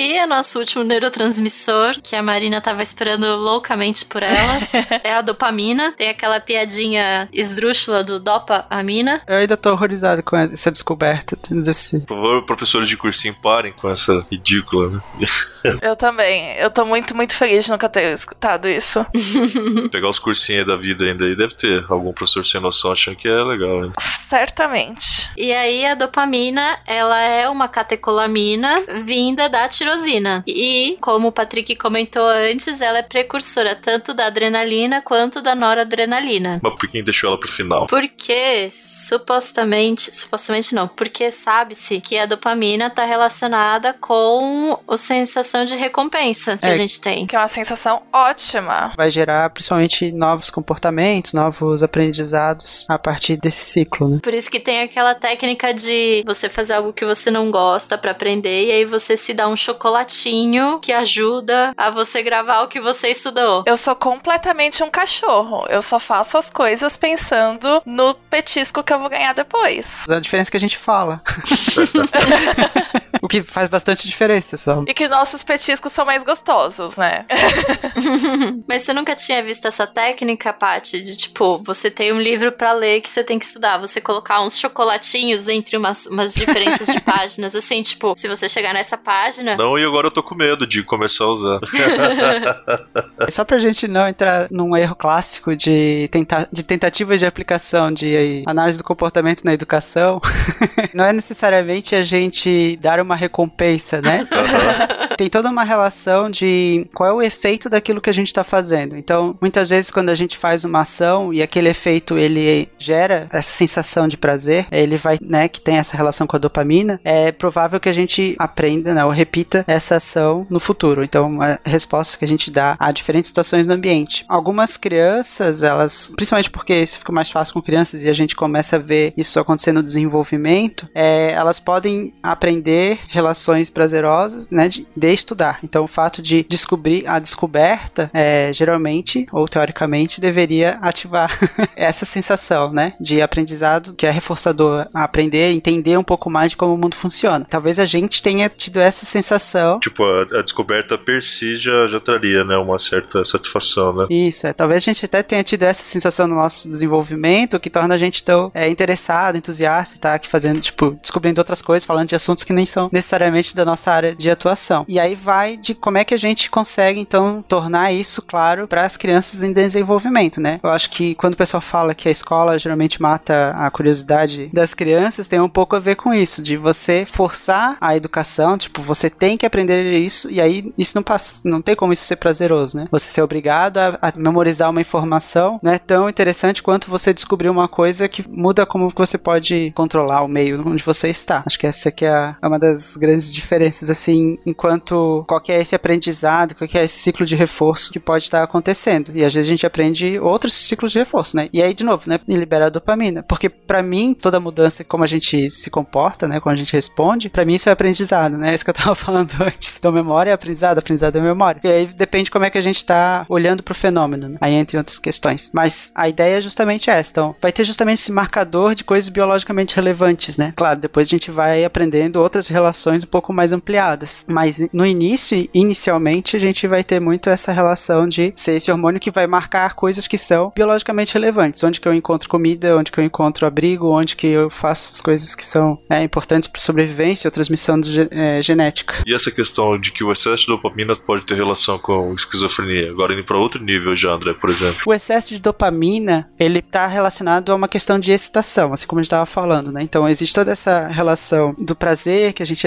E o nosso último neurotransmissor, que a Marina tava esperando loucamente por ela, é a dopamina. Tem aquela piadinha esdrúxula do dopamina.
Eu ainda tô horrorizado com essa descoberta desse.
Por favor, professores de cursinho, parem com essa ridícula, né?
Eu também. Eu tô muito, muito feliz de nunca ter escutado isso.
Pegar os cursinhos da vida ainda aí, deve ter algum professor sem noção achando que é legal, né?
Certamente.
E aí a dopamina, ela é uma catecolamina vinda da tirosina. E, como o Patrick comentou antes, ela é precursora tanto da adrenalina quanto da noradrenalina.
Mas por que deixou ela pro final?
Porque supostamente, supostamente não, porque sabe-se que a dopamina está relacionada com a sensação de recompensa que
É.
a gente tem.
Que é uma sensação ótima.
Vai gerar principalmente novos comportamentos, novos aprendizados a partir desse ciclo, né?
Por isso que tem aquela técnica de você fazer algo que você não gosta pra aprender e aí você se dá um chocolatinho que ajuda a você gravar o que você estudou.
Eu sou completamente um cachorro. Eu só faço as coisas pensando no petisco que eu vou ganhar depois.
A diferença é que a gente fala. que faz bastante diferença, só.
E que nossos petiscos são mais gostosos, né?
Mas você nunca tinha visto essa técnica, Paty, de tipo, você tem um livro pra ler que você tem que estudar, você colocar uns chocolatinhos entre umas, umas diferenças de páginas, assim, tipo, se você chegar nessa página,
Não, e agora eu tô com medo de começar a usar.
Só pra gente não entrar num erro clássico de, tenta de tentativas de aplicação de aí, análise do comportamento na educação, não é necessariamente a gente dar uma recompensa, né? Tem toda uma relação de qual é o efeito daquilo que a gente está fazendo. Então, muitas vezes quando a gente faz uma ação e aquele efeito ele gera essa sensação de prazer, ele vai, né, que tem essa relação com a dopamina, é provável que a gente aprenda, né, ou repita essa ação no futuro. Então, uma resposta que a gente dá a diferentes situações no ambiente. Algumas crianças, elas, principalmente porque isso fica mais fácil com crianças e a gente começa a ver isso acontecer no desenvolvimento, é, elas podem aprender relações prazerosas, né, de, de estudar. Então, o fato de descobrir a descoberta, é, geralmente, ou teoricamente, deveria ativar essa sensação, né, de aprendizado que é reforçador a aprender, entender um pouco mais de como o mundo funciona. Talvez a gente tenha tido essa sensação
tipo, a, a descoberta per si já, já traria, né? Uma certa satisfação, né?
Isso, é. Talvez a gente até tenha tido essa sensação no nosso desenvolvimento que torna a gente tão é, interessado, entusiasta e tá aqui fazendo, tipo, descobrindo outras coisas, falando de assuntos que nem são necessariamente da nossa área de atuação. E aí vai de como é que a gente consegue, então, tornar isso claro para as crianças em desenvolvimento, né? Eu acho que quando o pessoal fala que a escola geralmente mata a curiosidade das crianças, tem um pouco a ver com isso, de você forçar a educação, tipo, você tem que aprender isso, e aí isso não passa, não tem como isso ser prazeroso, né? Você ser obrigado a, a memorizar uma informação não é tão interessante quanto você descobrir uma coisa que muda como você pode controlar o meio onde você está. Acho que essa aqui é, é uma das grandes diferenças, assim, enquanto qual é esse aprendizado, qual é esse ciclo de reforço que pode estar acontecendo. E às vezes a gente aprende outros ciclos de reforço, né? E aí, de novo, né? libera a dopamina. Porque para mim, toda mudança, como a gente se comporta, né? Como a gente responde, para mim isso é aprendizado, né? É isso que eu tava falando antes. Então, memória é aprendizado, aprendizado é memória. E aí depende como é que a gente tá olhando pro fenômeno, né? Aí entre outras questões. Mas a ideia é justamente essa. Então, vai ter justamente esse marcador de coisas biologicamente relevantes, né? Claro, depois a gente vai aprendendo outras relações um pouco mais ampliadas. Mas no início, inicialmente, a gente vai ter muito essa relação de ser esse hormônio que vai marcar coisas que são biologicamente relevantes. Onde que eu encontro comida, onde que eu encontro abrigo, onde que eu faço as coisas que são é, importantes para sobrevivência ou transmissão de, é, genética.
E essa questão de que o excesso de dopamina pode ter relação com esquizofrenia, agora indo para outro nível já, André, por exemplo.
O excesso de dopamina, ele está relacionado a uma questão de excitação, assim como a gente estava falando, né? Então existe toda essa relação do prazer que a gente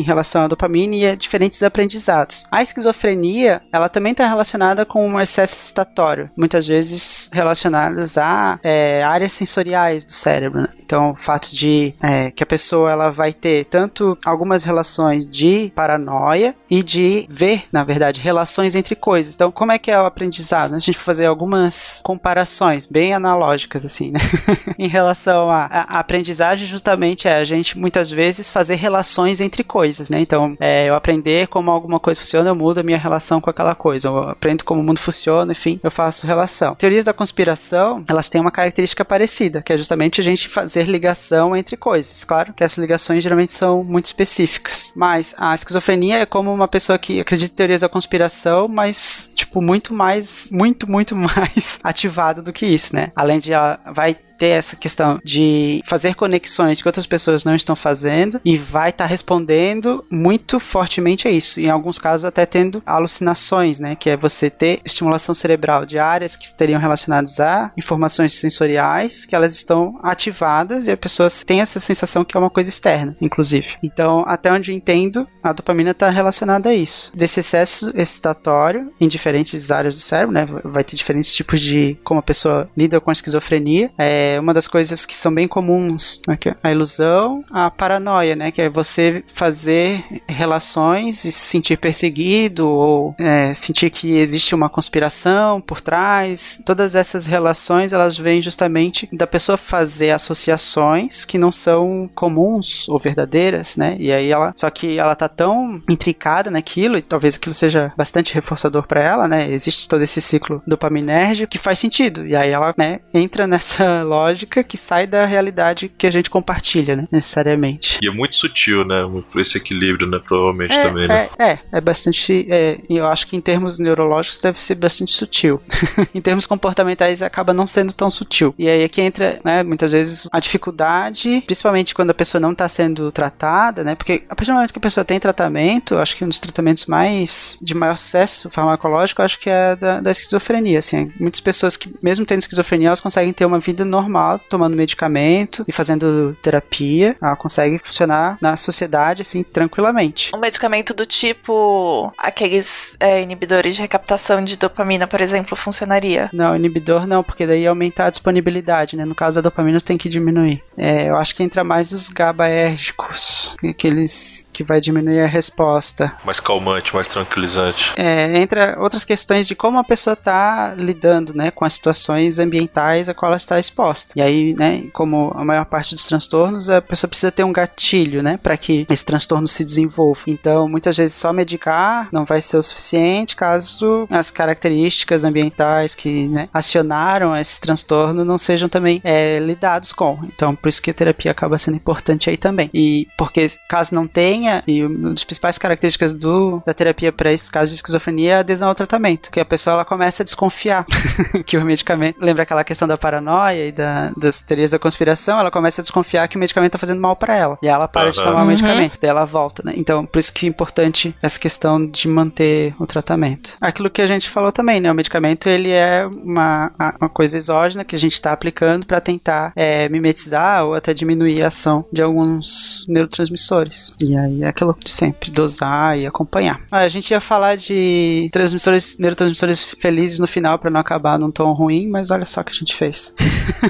em relação à dopamina e a diferentes aprendizados. A esquizofrenia, ela também está relacionada com um excesso excitatório, muitas vezes relacionadas a é, áreas sensoriais do cérebro. Né? Então, o fato de é, que a pessoa ela vai ter tanto algumas relações de paranoia e de ver, na verdade, relações entre coisas. Então, como é que é o aprendizado? A gente vai fazer algumas comparações bem analógicas, assim, né? em relação à aprendizagem, justamente é a gente muitas vezes fazer relações entre coisas, né? Então, é, eu aprender como alguma coisa funciona, eu mudo a minha relação com aquela coisa. Eu aprendo como o mundo funciona, enfim, eu faço relação. Teorias da conspiração, elas têm uma característica parecida, que é justamente a gente fazer fazer ligação entre coisas. Claro que essas ligações geralmente são muito específicas. Mas a esquizofrenia é como uma pessoa que acredita em teorias da conspiração, mas, tipo, muito mais, muito, muito mais ativada do que isso, né? Além de ela vai ter essa questão de fazer conexões que outras pessoas não estão fazendo e vai estar tá respondendo muito fortemente a isso. Em alguns casos, até tendo alucinações, né? Que é você ter estimulação cerebral de áreas que estariam relacionadas a informações sensoriais que elas estão ativadas e a pessoa tem essa sensação que é uma coisa externa, inclusive. Então, até onde entendo, a dopamina está relacionada a isso. Desse excesso excitatório em diferentes áreas do cérebro, né? Vai ter diferentes tipos de como a pessoa lida com a esquizofrenia. É, é uma das coisas que são bem comuns, aqui, a ilusão, a paranoia, né, que é você fazer relações e se sentir perseguido ou é, sentir que existe uma conspiração por trás. Todas essas relações elas vêm justamente da pessoa fazer associações que não são comuns ou verdadeiras, né? E aí ela, só que ela tá tão intricada naquilo e talvez aquilo seja bastante reforçador para ela, né? Existe todo esse ciclo dopaminérgico que faz sentido. E aí ela, né, entra nessa lógica que sai da realidade que a gente compartilha, né? Necessariamente.
E é muito sutil, né? Esse equilíbrio, né? Provavelmente
é,
também, né?
É, é, é bastante. É, eu acho que em termos neurológicos deve ser bastante sutil. em termos comportamentais acaba não sendo tão sutil. E aí é que entra, né? Muitas vezes a dificuldade, principalmente quando a pessoa não está sendo tratada, né? Porque a partir do momento que a pessoa tem tratamento, acho que um dos tratamentos mais de maior sucesso farmacológico, acho que é da, da esquizofrenia. Assim, muitas pessoas que, mesmo tendo esquizofrenia, elas conseguem ter uma vida normal normal, tomando medicamento e fazendo terapia, ela consegue funcionar na sociedade, assim, tranquilamente.
Um medicamento do tipo aqueles é, inibidores de recaptação de dopamina, por exemplo, funcionaria?
Não, inibidor não, porque daí aumentar a disponibilidade, né? No caso da dopamina tem que diminuir. É, eu acho que entra mais os GABAérgicos, aqueles que vai diminuir a resposta.
Mais calmante, mais tranquilizante.
É, entra outras questões de como a pessoa está lidando, né, com as situações ambientais a qual ela está exposta E aí, né, como a maior parte dos transtornos, a pessoa precisa ter um gatilho, né, para que esse transtorno se desenvolva. Então, muitas vezes só medicar não vai ser o suficiente caso as características ambientais que né, acionaram esse transtorno não sejam também é, lidados com. Então, por isso que a terapia acaba sendo importante aí também. E porque caso não tenha, e uma das principais características do, da terapia para esse caso de esquizofrenia é a adesão ao tratamento, que a pessoa ela começa a desconfiar que o medicamento, lembra aquela questão da paranoia e da, das teorias da conspiração, ela começa a desconfiar que o medicamento tá fazendo mal para ela. E ela para uhum. de tomar o medicamento, daí ela volta, né? Então, por isso que é importante essa questão de manter o tratamento. Aquilo que a gente falou também, né? O medicamento, ele é uma, uma coisa exógena que a gente está aplicando para tentar é, mimetizar ou até diminuir a ação de alguns neurotransmissores. E aí é aquilo de sempre, dosar e acompanhar. Ah, a gente ia falar de transmissores, neurotransmissores felizes no final para não acabar num tom ruim, mas olha só o que a gente fez.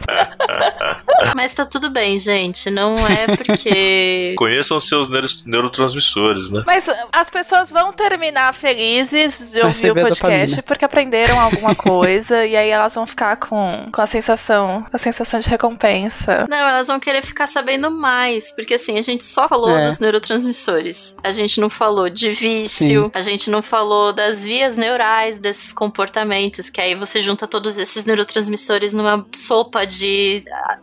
Mas tá tudo bem, gente. Não é porque.
Conheçam seus neuro- neurotransmissores, né?
Mas as pessoas vão terminar felizes de ouvir o podcast porque aprenderam alguma coisa e aí elas vão ficar com, com a sensação, a sensação de recompensa.
Não, elas vão querer ficar sabendo mais, porque assim, a gente só falou
É.
dos neurotransmissores. A gente não falou de vício,
Sim.
a gente não falou das vias neurais desses comportamentos, que aí você junta todos esses neurotransmissores numa sopa de ah,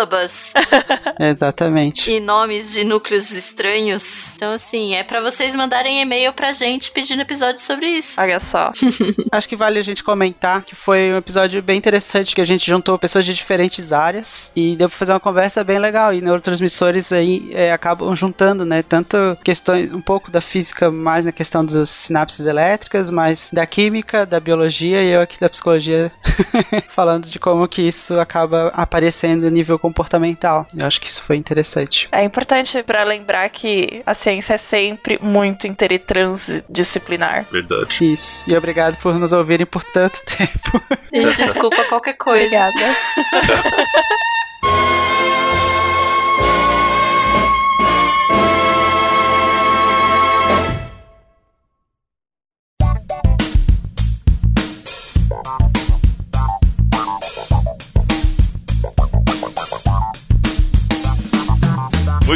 sílabas
Exatamente.
e nomes de núcleos estranhos. Então, assim, é pra vocês mandarem e-mail pra gente pedindo episódio sobre isso.
Olha só.
Acho que vale a gente comentar que foi um episódio bem interessante, que a gente juntou pessoas de diferentes áreas e deu pra fazer uma conversa bem legal. E neurotransmissores aí é, acabam juntando, né? Tanto questões, um pouco da física, mais na questão das sinapses elétricas, mas da química, da biologia e eu aqui da psicologia falando de como que isso acaba aparecendo a nível comportamental. Eu acho que isso foi interessante.
É importante pra lembrar que a ciência é sempre muito inter e transdisciplinar.
Verdade.
Isso. E obrigado por nos ouvirem por tanto tempo.
E desculpa qualquer coisa.
Obrigada.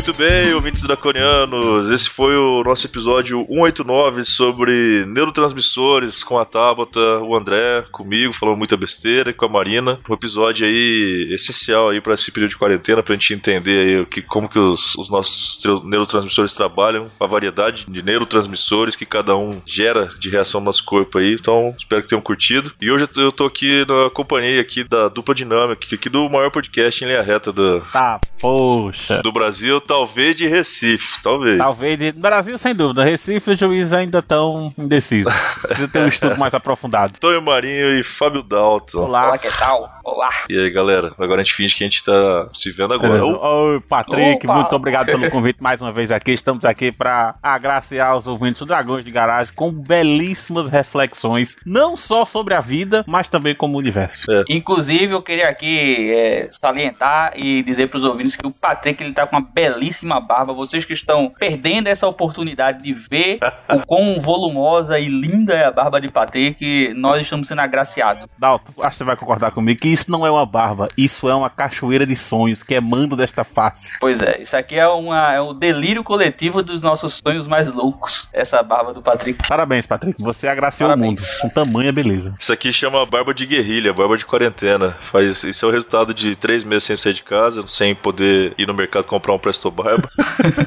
Muito bem, ouvintes draconianos, esse foi o nosso episódio 189 sobre neurotransmissores com a Tabata, o André, comigo, falando muita besteira, e com a Marina. Um episódio aí essencial aí para esse período de quarentena, pra gente entender aí o que, como que os, os nossos neurotransmissores trabalham, a variedade de neurotransmissores que cada um gera de reação no nosso corpo aí. Então, espero que tenham curtido. E hoje eu tô- aqui na companhia aqui da dupla dinâmica, aqui do maior podcast em linha reta do,
Tá, poxa.
do Brasil, talvez de Recife, talvez.
Talvez. de- Brasil, sem dúvida. Recife e juiz ainda estão indecisos. Precisa ter um estudo mais aprofundado.
Tonho Marinho e Fábio Dalton.
Olá.
que tal? Olá.
E aí, galera? Agora a gente finge que a gente tá se vendo agora. Ô,
Oi, Patrick,
Opa.
muito obrigado pelo convite mais uma vez aqui. Estamos aqui para agraciar os ouvintes do Dragões de Garagem com belíssimas reflexões, não só sobre a vida, mas também como o universo.
Inclusive, eu queria aqui é, salientar e dizer para os ouvintes que o Patrick ele tá com uma belíssima barba. Vocês que estão perdendo essa oportunidade de ver o quão volumosa e linda é a barba de Patrick, nós estamos sendo agraciados.
Dalton, acho que você vai concordar comigo que isso não é uma barba, isso é uma cachoeira de sonhos que emana desta face.
Pois é, isso aqui é, uma, é o delírio coletivo dos nossos sonhos mais loucos. Essa barba do Patrick.
Parabéns, Patrick. Você agraciou
Parabéns.
o mundo com tamanha beleza.
Isso aqui chama barba de guerrilha, barba de quarentena. Faz, isso é o resultado de três meses sem sair de casa, sem poder ir no mercado comprar um Presto Barba.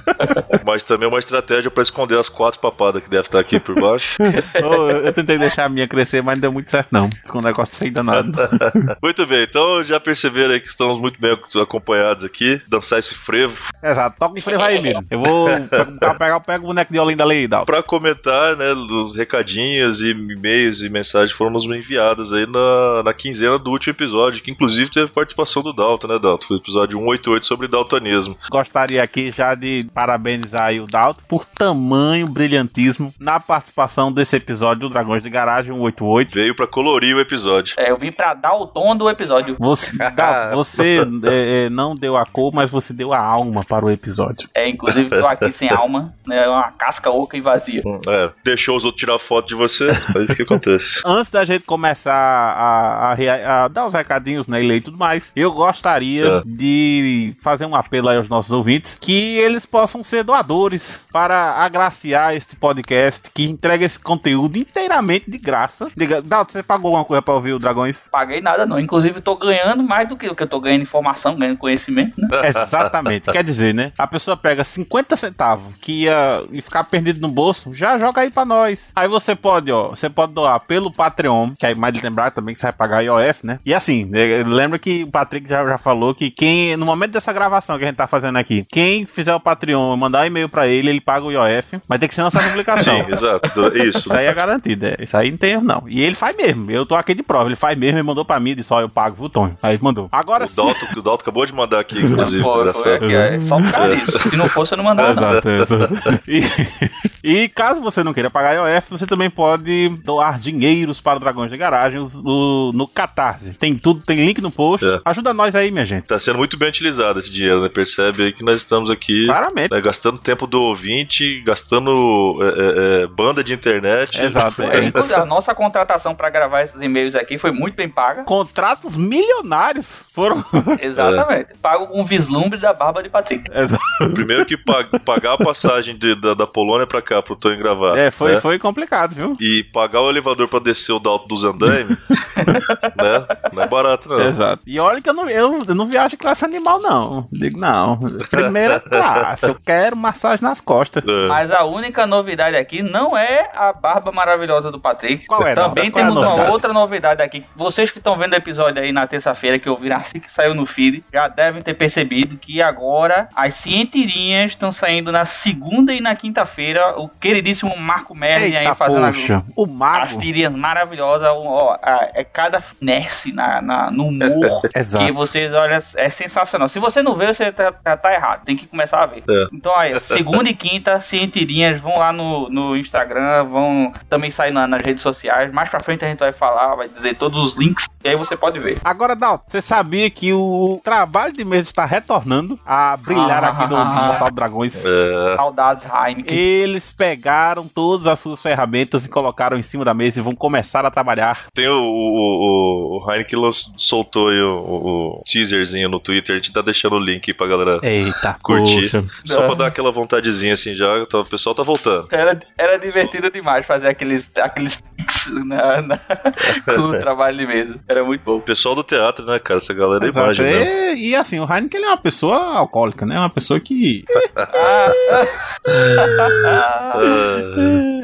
Mas também é uma estratégia pra esconder as quatro papadas que deve estar aqui por baixo.
Ô, eu tentei deixar a minha crescer, mas não deu muito certo, não. Ficou um negócio feio danado.
Muito bem, então já perceberam aí que estamos muito bem acompanhados aqui. Dançar esse frevo.
Exato, toca um frevo aí, Miro. Eu vou pegar, pegar, pegar o boneco de Olinda ali, Dalton.
Pra comentar, né, os recadinhos e e-mails e mensagens foram nos enviados aí na, na quinzena do último episódio, que inclusive teve participação do Dalton, né, Dalton? Foi o episódio 188 sobre daltonismo.
Gostaria aqui já de parabenizar aí o Dalton por tamanho brilhantismo na participação desse episódio do Dragões de Garagem 188.
Veio pra colorir o episódio.
É, eu vim pra dar o tom do episódio.
Você, Dalton, você é, é, não deu a cor, mas você deu a alma para o episódio.
É, inclusive tô aqui sem alma, né? Uma casca oca e vazia.
É, deixou os outros tirar foto de você, é isso que acontece.
Antes da gente começar a, a a dar os recadinhos, né, e e tudo mais, eu gostaria
É.
de fazer um apelo aí aos nossos ouvintes que eles possam ser doadores para agraciar este podcast que entrega esse conteúdo inteiramente de graça. Diga, Dalton, você pagou alguma coisa para ouvir o Dragões?
Paguei nada não, inclusive tô ganhando mais do que o que eu tô ganhando informação, ganhando conhecimento, né?
Exatamente. Quer dizer, né? A pessoa pega 50 centavos que ia ficar perdido no bolso, já joga aí pra nós. Aí você pode, ó, você pode doar pelo Patreon, que aí mais de lembrar também que você vai pagar IOF, né? E assim, né, lembra que o Patrick já, já falou que quem, no momento dessa gravação que a gente tá fazendo aqui, quem fizer o Patreon mandar um e-mail pra ele, ele paga o IOF, mas tem que ser nossa publicação.
Sim, exato. Isso.
Isso aí é garantido, é. Isso aí não tem erro, não. E ele faz mesmo. Eu tô aqui de prova. Ele faz mesmo, ele mandou pra mim, disse, ó, eu pago, viu, Tony? Aí ele mandou. Agora
O Dalton, o Dalton acabou de mandar aqui, inclusive. Certo.
aqui, é só por causa disso. Se não fosse, eu não mandava. não.
Exato, exato. E, e caso você não queira pagar IOF, você também pode doar dinheiros para o Dragões de Garagem no, no Catarse. Tem tudo, tem link no post.
É.
Ajuda nós aí, minha gente.
Tá sendo muito bem utilizado esse dinheiro, né? Percebe aí que nós estamos aqui
Claramente.
né, gastando tempo do ouvinte, gastando é, é, é, banda de internet.
Exato.
É,
É.
inclusive, a nossa contratação pra gravar esses e-mails aqui foi muito bem paga.
Contratos milionários foram.
Exatamente. Pago com vislumbre da barba de Patrick.
Exato.
Primeiro que pag- pagar a passagem de- da, da Polônia pra cá, pro Tony gravar.
É, foi,
né?
foi complicado, viu?
E pagar o elevador pra descer o Dalton dos andaime, né? Não é barato, não.
Exato. E olha que eu não, eu, eu não viajo em classe animal, não. Digo, não. Primeira classe. Eu quero massagem nas costas.
É.
Mas a única novidade aqui não é a barba maravilhosa do Patrick.
Qual é,
Também?
Qual é a
temos uma
novidade?
outra novidade aqui. Vocês que estão vendo o episódio aí na terça-feira, que ouviram assim que saiu no feed, já devem ter percebido que agora as cientirinhas estão saindo na segunda e na quinta-feira. O queridíssimo Marco Merlin aí fazendo a-
poxa. O
as
mago.
tirinhas maravilosas. Ó, a- é cada finesse na, na- no humor.
Exato.
Que vocês olham, é sensacional. Se você não vê, você tá, tá- tá errado. Tem que começar a ver.
É.
Então, aí, segunda e quinta, cientirinhas, vão lá no, no Instagram, vão também sair na- nas redes sociais. Mais pra frente a gente vai falar, vai dizer todos os links, e aí você pode ver.
Agora, Dalton, você sabia que o trabalho de mesa está retornando a brilhar
Ah.
aqui no Mortal Dragões?
É,
Saudades, Heineken.
Eles pegaram todas as suas ferramentas e colocaram em cima da mesa e vão começar a trabalhar.
Tem o, o, o, o Heineken soltou aí o, o- o teaserzinho no Twitter, a gente tá deixando o link aí pra galera
Eita,
curtir.
poxa.
Só pra dar aquela vontadezinha assim já, tá- o pessoal tá voltando.
Era, era divertido demais fazer aqueles, aqueles tics na, na, com o trabalho de mesa. Era muito bom.
O pessoal do teatro, né, cara? Essa galera é imagem, né?
E, e assim, o Heineken ele é uma pessoa alcoólica, né? Uma pessoa que.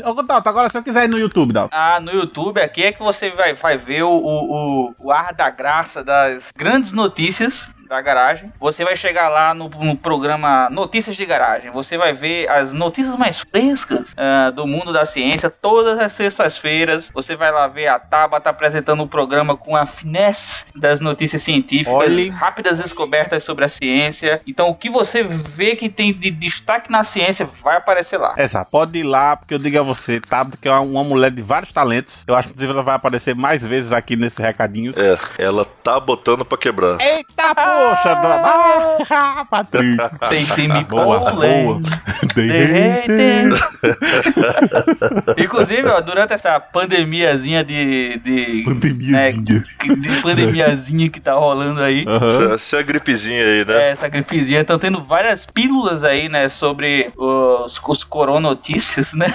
Ô, Dalton, agora se eu quiser ir no YouTube, Dalton.
Ah, no YouTube aqui é que você vai, vai ver o, o, o ar da graça das grandes notícias da garagem. Você vai chegar lá no, no programa Notícias de Garagem. Você vai ver as notícias mais frescas ah, do mundo da ciência todas as sextas-feiras. Você vai lá ver a Tabata apresentando o programa com a finesse das notícias científicas,
Olhe.
rápidas descobertas sobre a ciência. Então, o que você vê que tem de destaque na ciência vai aparecer lá.
Exato, pode ir lá, porque eu digo a você, Tabata, que é uma mulher de vários talentos. Eu acho que inclusive ela vai aparecer mais vezes aqui nesses recadinhos.
é, ela tá botando pra quebrar.
Eita, poxa, do... ah, Patrick.
Tem semi
Boa, boa.
Derretendo. Inclusive, ó, durante essa pandemiazinha de. de
Pandemiazinha.
de pandemiazinha que tá rolando aí.
Essa é gripezinha aí, né?
é, Essa gripezinha, estão tendo várias pílulas aí, né, sobre os, os coronotícias, né,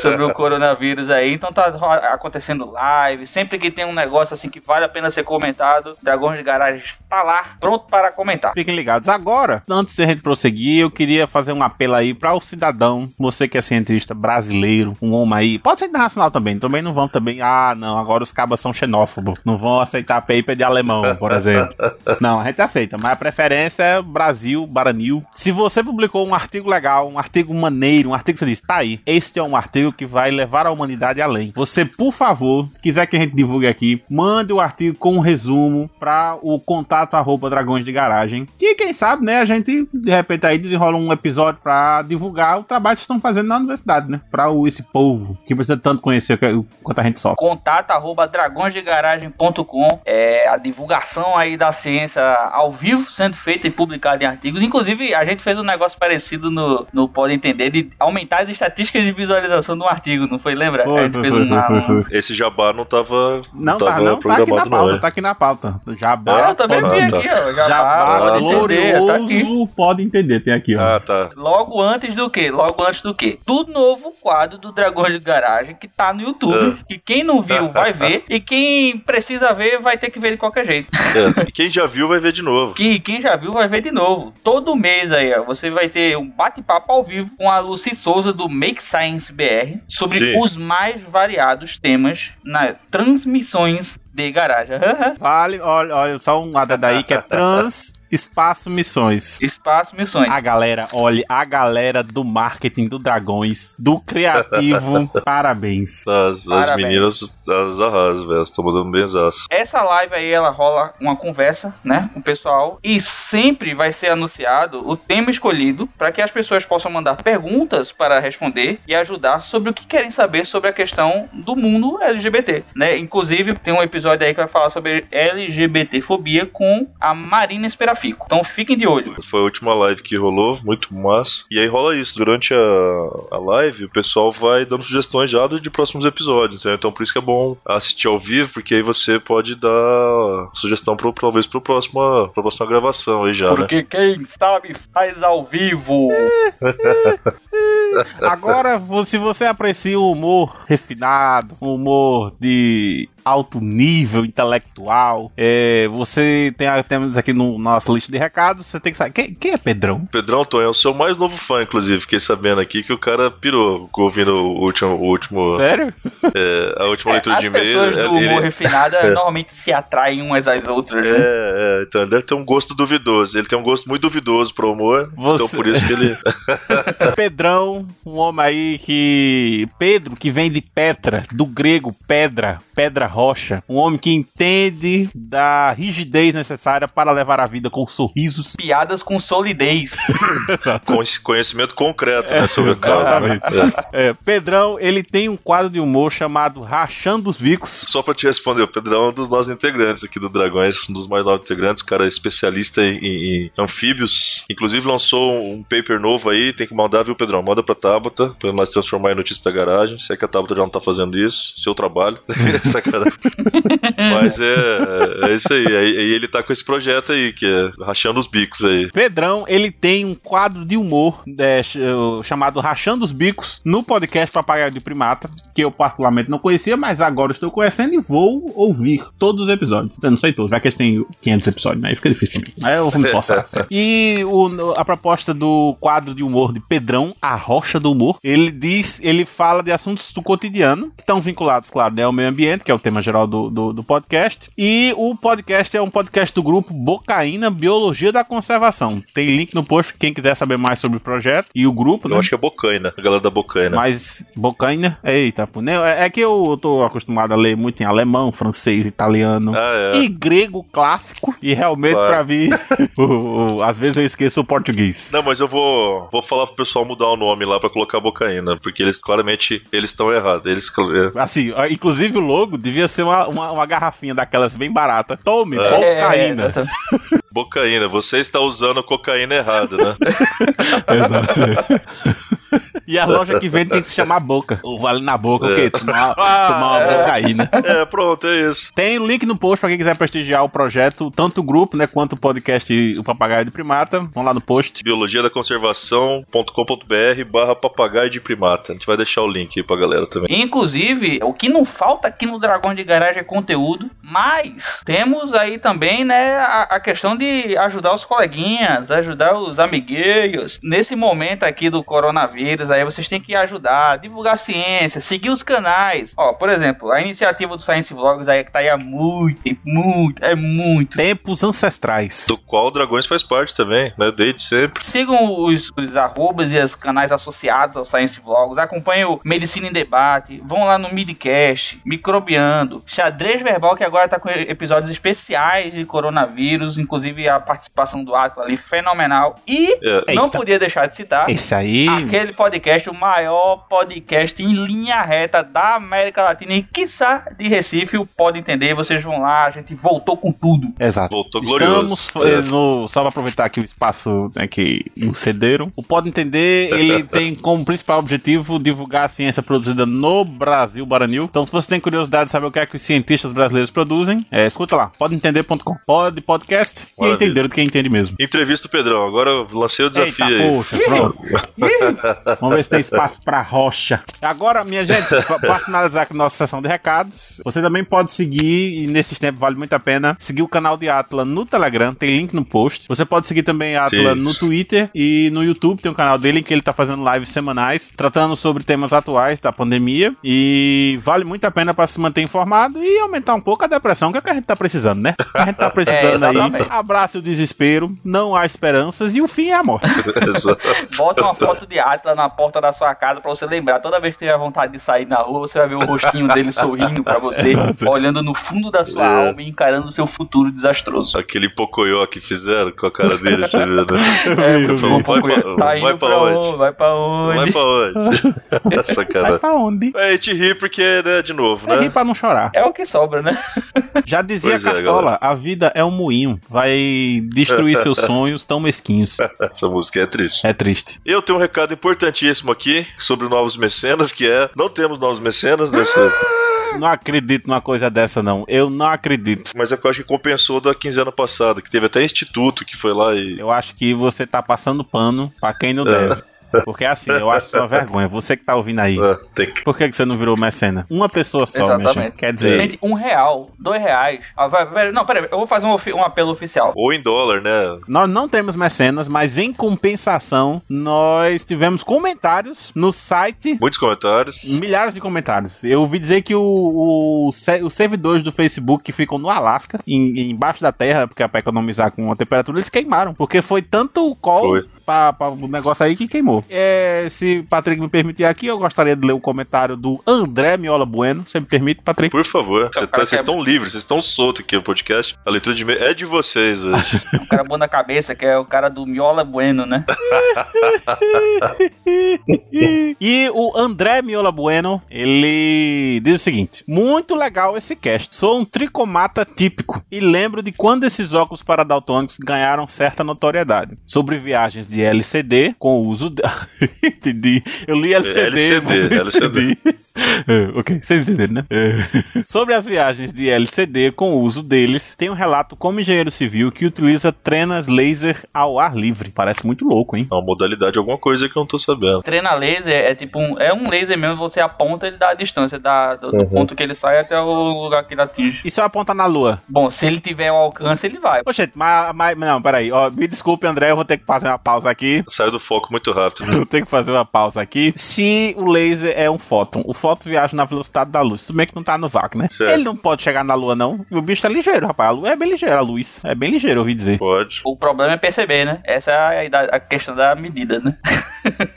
sobre o coronavírus aí, então tá acontecendo live, sempre que tem um negócio assim que vale a pena ser comentado, Dragões de Garagem está lá, pronto para comentar.
Fiquem ligados. Agora, antes de a gente prosseguir, eu queria fazer um apelo aí para o cidadão, você que é cientista brasileiro, um homem aí, pode ser internacional também, também não vão também, ah, não, agora os cabas são xenófobos, não vão aceitar paper de alemão, por exemplo. Não, a gente aceita, mas a preferência é Brasil, Baranil. Se você publicou um artigo legal, um artigo maneiro, um artigo que você diz, tá aí, este é um artigo que vai levar a humanidade além. Você, por favor, se quiser que a gente divulgue aqui, mande o artigo com um resumo para o contato arroba dragões de garagem. Que quem sabe, né, a gente de repente aí desenrola um episódio para divulgar o trabalho que vocês estão fazendo na universidade, né? Para esse povo que precisa tanto conhecer o quanto a gente sofre.
contato arroba dragõesdegaragem.com é a divulgação aí da ciência ao vivo sendo feita e publicada em artigos. Inclusive, a gente fez um negócio parecido no, no Pode Entender de aumentar as estatísticas de visualização de um artigo, não foi? Lembra? a
Foi,
gente
foi,
fez
foi,
uma-
foi, foi, foi.
Esse jabá não tava,
Não,
tava
tá, não, tá aqui na pauta,
não, é?
tá aqui na pauta.
Ah,
Jabá,
eu também
pode-
vi
Ah, tá.
aqui, ó. Já
Jabá
pode entender, tá aqui.
glorioso, pode entender, tem aqui, ó.
Ah, tá.
Logo antes do que? Logo antes do que? Do novo quadro do Dragões de Garagem que tá no YouTube.
Ah.
Que quem não viu vai ver. E quem precisa ver vai ter que ver de qualquer jeito.
É. E quem já viu vai ver de novo.
Que quem já viu vai ver de novo. Todo mês aí, ó, você vai ter um bate-papo ao vivo com a Lucy Souza do Make Science BR sobre
Sim.
os mais variados temas nas transmissões de garagem.
Vale, olha, olha, só um adendo aí que é trans Espaço Missões.
Espaço Missões.
A galera, olha, a galera do marketing do Dragões, do criativo, parabéns.
As, as
Parabéns.
meninas, as arrasam, velho. Estão mandando bem aço.
Essa live aí, ela rola uma conversa, né, com o pessoal e sempre vai ser anunciado o tema escolhido para que as pessoas possam mandar perguntas para responder e ajudar sobre o que querem saber sobre a questão do mundo LGBT, né? Inclusive, tem um episódio aí que vai falar sobre LGBTfobia com a Marina Esperafico. Então fiquem de olho.
Foi a última live que rolou, muito massa. E aí rola isso, durante a, a live, o pessoal vai dando sugestões já de próximos episódios, entendeu? Então por isso que é bom assistir ao vivo, porque aí você pode dar sugestão pro, talvez pro próxima, pra próxima gravação aí já, né?
Porque quem sabe faz ao vivo.
Agora, se você aprecia o humor refinado, o humor de alto nível intelectual, é, você tem temos aqui no nossa lista de recados, você tem que saber. Quem, quem é Pedrão?
Pedrão Tonho é o seu mais novo fã, inclusive. Fiquei sabendo aqui que o cara pirou ouvindo o último, o último,
Sério?
é, a última leitura
As
de e-mail.
pessoas do
ele-
humor refinado normalmente se atraem umas às outras, né?
É, é, então ele deve ter um gosto duvidoso. Ele tem um gosto muito duvidoso pro humor. Então
Você-
por isso que ele.
Pedrão, um homem aí que. Pedro, que vem de Petra, do grego pedra, pedra rocha. Um homem que entende da rigidez necessária para levar a vida com sorrisos.
Piadas com solidez.
com esse conhecimento concreto, né? Sobre né?
Exatamente. É, Pedrão, ele tem um quadro de humor chamado Rachando os Bicos.
Só pra te responder, o Pedrão é um dos nossos integrantes aqui do Dragões, um dos mais novos integrantes, cara é especialista em, em- em anfíbios. Inclusive lançou um paper novo aí, tem que mandar, viu, Pedrão? Manda pra Tabata, pra nós transformar em notícia da garagem. Sei que a Tabata já não tá fazendo isso, seu trabalho. Sacanagem. Mas é, é isso aí. aí. aí ele tá com esse projeto aí, que é rachando os bicos aí.
Pedrão, ele tem um quadro de humor é, ch- chamado Rachando os Bicos no podcast Papagaio de Primata, que eu particularmente não conhecia, mas agora estou conhecendo e vou ouvir todos os episódios. Eu não sei todos, vai que eles têm 500 episódios, né? Aí fica difícil pra mim. Aí eu vou me esforçar. e o- a proposta do quadro de humor de Pedrão, a rocha do humor, ele diz, ele fala de assuntos do cotidiano, que estão vinculados, claro, né, ao meio ambiente, que é o tema geral do, do, do podcast. E o podcast é um podcast do grupo Bocaína Biologia da Conservação. Tem link no post, quem quiser saber mais sobre o projeto e o grupo,
Eu
né?
acho que é Bocaina, a galera da Bocaina.
Mas Bocaina, eita, pô, né? É é que eu tô acostumado a ler muito em alemão, francês, italiano
Ah, é.
e grego clássico. E realmente,
Claro.
pra mim, o- o- às vezes eu esqueço o português.
Não, mas eu vou, vou falar pro pessoal mudar o nome lá pra colocar Bocaína, porque eles claramente eles estão errados. Eles é,
Assim, inclusive o logo devia ser uma, uma, uma garrafinha daquelas bem barata. Tome,
É.
Bocaína.
exatamente.
Bocaína, você está usando cocaína errada, né?
e a loja que vende tem que se chamar Boca. Ou vale na boca, o
É.
quê? Tomar, tomar uma bocaína.
é, pronto, é isso.
Tem o link no post pra quem quiser prestigiar o projeto, tanto o grupo, né, quanto o podcast O Papagaio de Primata. Vão lá no post.
Biologia da conservação.com.br barra papagaio de primata. A gente vai deixar o link aí pra galera também.
Inclusive, o que não falta aqui no Dragão de Garagem é conteúdo, mas temos aí também, né, a, a questão de ajudar os coleguinhas, ajudar os amiguinhos. Nesse momento aqui do coronavírus, aí vocês têm que ajudar, divulgar ciência, seguir os canais. Ó, por exemplo, a iniciativa do Science Vlogs aí que tá aí há muito tempo, muito, é muito.
Tempos ancestrais.
Do qual o Dragões faz parte também, né? Desde sempre.
Sigam os, os arrobas e os canais associados ao Science Vlogs. Acompanhem o Medicina em Debate. Vão lá no Midcast, Microbiando, Xadrez Verbal, que agora tá com episódios especiais de coronavírus. Inclusive a participação do Ato ali, fenomenal. E
É,
não
Eita.
podia deixar de citar.
Esse aí.
Aquele podcast, o maior podcast em linha reta da América Latina e, quiçá, de Recife, o Pode Entender. Vocês vão lá, a gente voltou com tudo.
Exato.
Voltou
Estamos
glorioso.
eh, no, só para aproveitar aqui o espaço né, que nos cederam. O Pode Entender, ele tem como principal objetivo divulgar a ciência produzida no Brasil Baranil. Então, se você tem curiosidade de saber o que é que os cientistas brasileiros produzem, é, escuta lá, podeentender.com. Pode podcast e
Maravilha.
entender do que entende mesmo.
Entrevista do Pedrão. Agora eu lancei o desafio
Eita,
aí.
poxa, pronto. Vamos ver se tem espaço pra rocha. Agora, minha gente, pra- finalizar aqui nossa sessão de recados, você também pode seguir, e nesses tempos vale muito a pena, seguir o canal de Atla no Telegram, tem link no post. Você pode seguir também a Atla
Sim.
no Twitter e no YouTube, tem um canal dele em que ele tá fazendo lives semanais, tratando sobre temas atuais da pandemia. E vale muito a pena pra se manter informado e aumentar um pouco a depressão, que é o que a gente tá precisando, né? A gente tá precisando
É,
aí. Abraça o desespero, não há esperanças e o fim é a morte.
Bota uma foto de Atlas na porta da sua casa pra você lembrar. Toda vez que tiver vontade de sair na rua, você vai ver o rostinho dele sorrindo pra você,
Exato.
olhando no fundo da sua
É.
alma e encarando o seu futuro desastroso.
Aquele pocoyo que fizeram com a cara dele, você viu, né?
É,
vi,
Falou, vai, pra,
tá
vai pra
pra
onde?
onde? Vai pra onde?
Vai pra onde? Essa
Vai
cara.
pra onde?
É, a gente ri porque, né, de novo,
É rir
né?
pra não chorar.
É o que sobra, né?
Já dizia
Pois é,
Cartola,
galera.
a vida é um moinho. Vai destruir seus sonhos tão mesquinhos.
Essa música é triste.
É triste.
Eu tenho um recado importantíssimo aqui sobre novos mecenas, que é, não temos novos mecenas nessa...
Não acredito numa coisa dessa, não. Eu não acredito.
Mas é que eu acho que compensou da quinzena passada, que teve até instituto que foi lá e...
Eu acho que você tá passando pano pra quem não
É.
deve. Porque assim, eu acho uma vergonha. Você que tá ouvindo aí.
Ah.
Por que, que você não virou mecena? Uma pessoa só,
Exatamente.
gente. Quer dizer,
Gente, um real, dois reais. Ah, vai, vai- não, peraí, eu vou fazer um, um apelo oficial.
Ou em dólar, né?
nós não temos mecenas, mas em compensação, nós tivemos comentários no site
Muitos comentários.
Milhares de comentários. Eu ouvi dizer que o, o, os servidores do Facebook que ficam no Alasca, em- embaixo da terra, porque é pra economizar com a temperatura, eles queimaram. Porque foi tanto o call
Foi.
pra, pra o negócio aí que queimou. É, se Patrick me permitir aqui, eu gostaria de ler o comentário do André Miola Bueno. Você me permite, Patrick?
Por favor, tá- vocês
é-
estão livres, vocês estão soltos aqui no podcast. A leitura de é de vocês hoje.
O cara bom na cabeça, que é o cara do Miola Bueno, né?
e o André Miola Bueno, ele diz o seguinte: Muito legal esse cast. Sou um tricomata típico e lembro de quando esses óculos para daltônicos ganharam certa notoriedade. Sobre viagens de LCD com o uso de... Entendi. Eu li LCD.
LCD,
não
LCD.
É, ok, vocês entenderam, né? É. Sobre as viagens de LCD com o uso deles, tem um relato como engenheiro civil que utiliza trenas laser ao ar livre. Parece muito louco, hein?
É uma modalidade, alguma coisa que eu não tô sabendo.
Treina laser é tipo um, é um laser mesmo, você aponta ele dá a distância da, do, do
Uhum.
ponto que ele sai até o lugar que ele atinge.
E se eu apontar na lua?
Bom, se ele tiver o alcance, ele vai.
Ô, gente, mas, mas não, peraí. Ó, me desculpe, André, eu vou ter que fazer uma pausa aqui.
Saiu do foco muito rápido.
Eu tenho que fazer uma pausa aqui. Se o laser é um fóton, o fóton viaja na velocidade da luz. Tudo bem que não tá no vácuo, né?
Certo.
Ele não pode chegar na lua, não. O bicho tá ligeiro, rapaz. A lua é bem ligeira, a luz. É bem ligeiro, eu ouvi dizer.
Pode.
O problema é perceber, né? Essa é a, a questão da medida, né?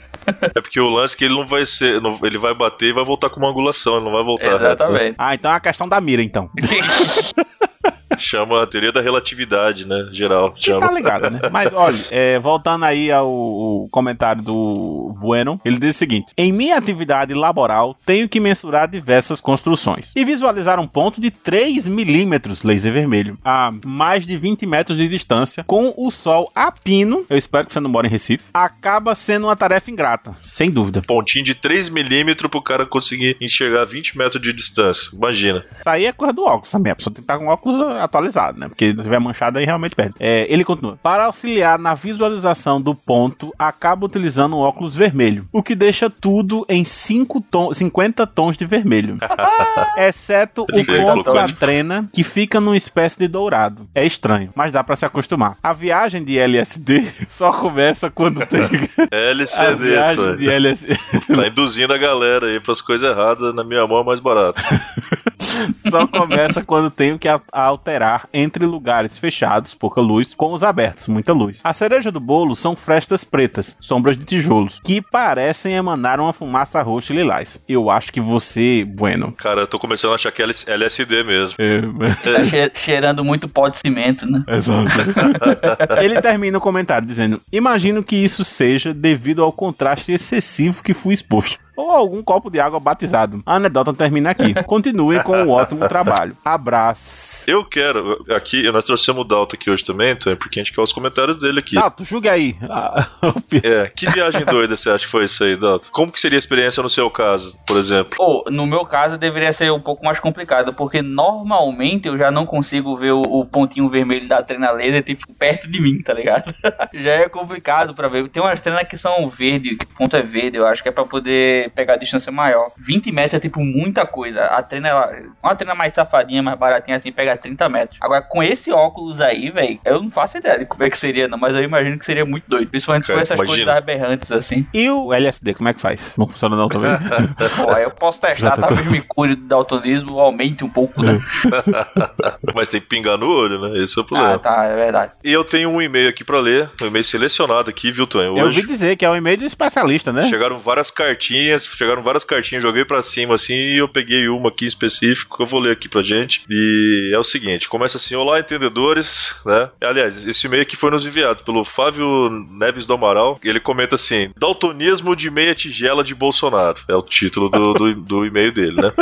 É porque o lance é que ele não vai ser. não- ele vai bater e vai voltar com uma angulação, ele não vai voltar. reto, né?
Exatamente.
Ah, então é a questão da mira, então.
Chama a teoria da relatividade, né? Geral.
Tá
Chama.
ligado, né? Mas olha, é, voltando aí ao, comentário do Bueno, ele diz o seguinte: Em minha atividade laboral, tenho que mensurar diversas construções e visualizar um ponto de 3 milímetros laser vermelho a mais de 20 metros de distância com o sol a pino. Eu espero que você não mora em Recife. Acaba sendo uma tarefa ingrata, sem dúvida.
Pontinho de 3 milímetros pro cara conseguir enxergar 20 metros de distância. Imagina.
Isso aí é coisa do óculos também. A pessoa tem que estar com óculos atualizado, né? Porque se tiver manchado aí realmente perde. É, ele continua. Para auxiliar na visualização do ponto, acaba utilizando um óculos vermelho, o que deixa tudo em 5 ton 50 tons de vermelho. Exceto o ponto da trena, que fica numa espécie de dourado. É estranho, mas dá pra se acostumar. A viagem de LSD só começa quando tem. a
LCD,
viagem
tô.
de LSD.
Tá induzindo a galera aí pras coisas erradas. Na minha mão é mais barato.
Só começa quando tenho que a- alterar entre lugares fechados, pouca luz, com os abertos, muita luz. A cereja do bolo são frestas pretas, sombras de tijolos, que parecem emanar uma fumaça roxa e lilás. Eu acho que você, Bueno.
Cara, eu tô começando a achar que é LSD mesmo.
Tá che- cheirando muito pó de cimento, né?
Exato. Ele termina o comentário dizendo: Imagino que isso seja devido ao contraste excessivo que fui exposto. Ou algum copo de água batizado. A anedota termina aqui. Continuem com um ótimo trabalho. Abraço.
Eu quero, aqui, nós trouxemos o Dalton aqui hoje também, Antônio, porque a gente quer os comentários dele aqui.
Dalton, julgue aí. O
É, que viagem doida você acha que foi isso aí, Dalton? Como que seria a experiência no seu caso, por exemplo?
Pô, no meu caso deveria ser um pouco mais complicado, porque normalmente eu já não consigo ver o, o pontinho vermelho da trena laser, tipo, perto de mim, tá ligado? já é complicado pra ver. Tem umas trenas que são verde, que o ponto é verde, eu acho que é pra poder pegar a distância maior. 20 metros é tipo muita coisa. A trena, ela, uma trena mais safadinha, mais baratinha assim, pega 30 metros. Agora, com esse óculos aí, velho, eu não faço ideia de como é que seria, não, mas eu imagino que seria muito doido. Principalmente for essas
imagina.
coisas aberrantes assim.
E o LSD, como é que faz? Não funciona não também?
Pô, eu posso testar,
tá
talvez me cure do daltonismo, aumente um pouco, né?
Mas tem que pingar no olho, né? Esse é o problema.
Ah, tá, é verdade.
E eu tenho um e-mail aqui pra ler, um e-mail selecionado aqui, viu, Tonho?
Eu ouvi
Hoje
dizer que é um e-mail de especialista, né?
chegaram várias cartinhas, chegaram várias cartinhas, joguei pra cima assim e eu peguei uma aqui em específico que eu vou ler aqui pra gente. E é o seguinte, começa assim: "Olá, entendedores", né? Aliás, esse e-mail aqui foi nos enviado pelo Fábio Neves do Amaral, e ele comenta assim: "Daltonismo de meia tigela de Bolsonaro". É o título do, do, do e-mail dele, né?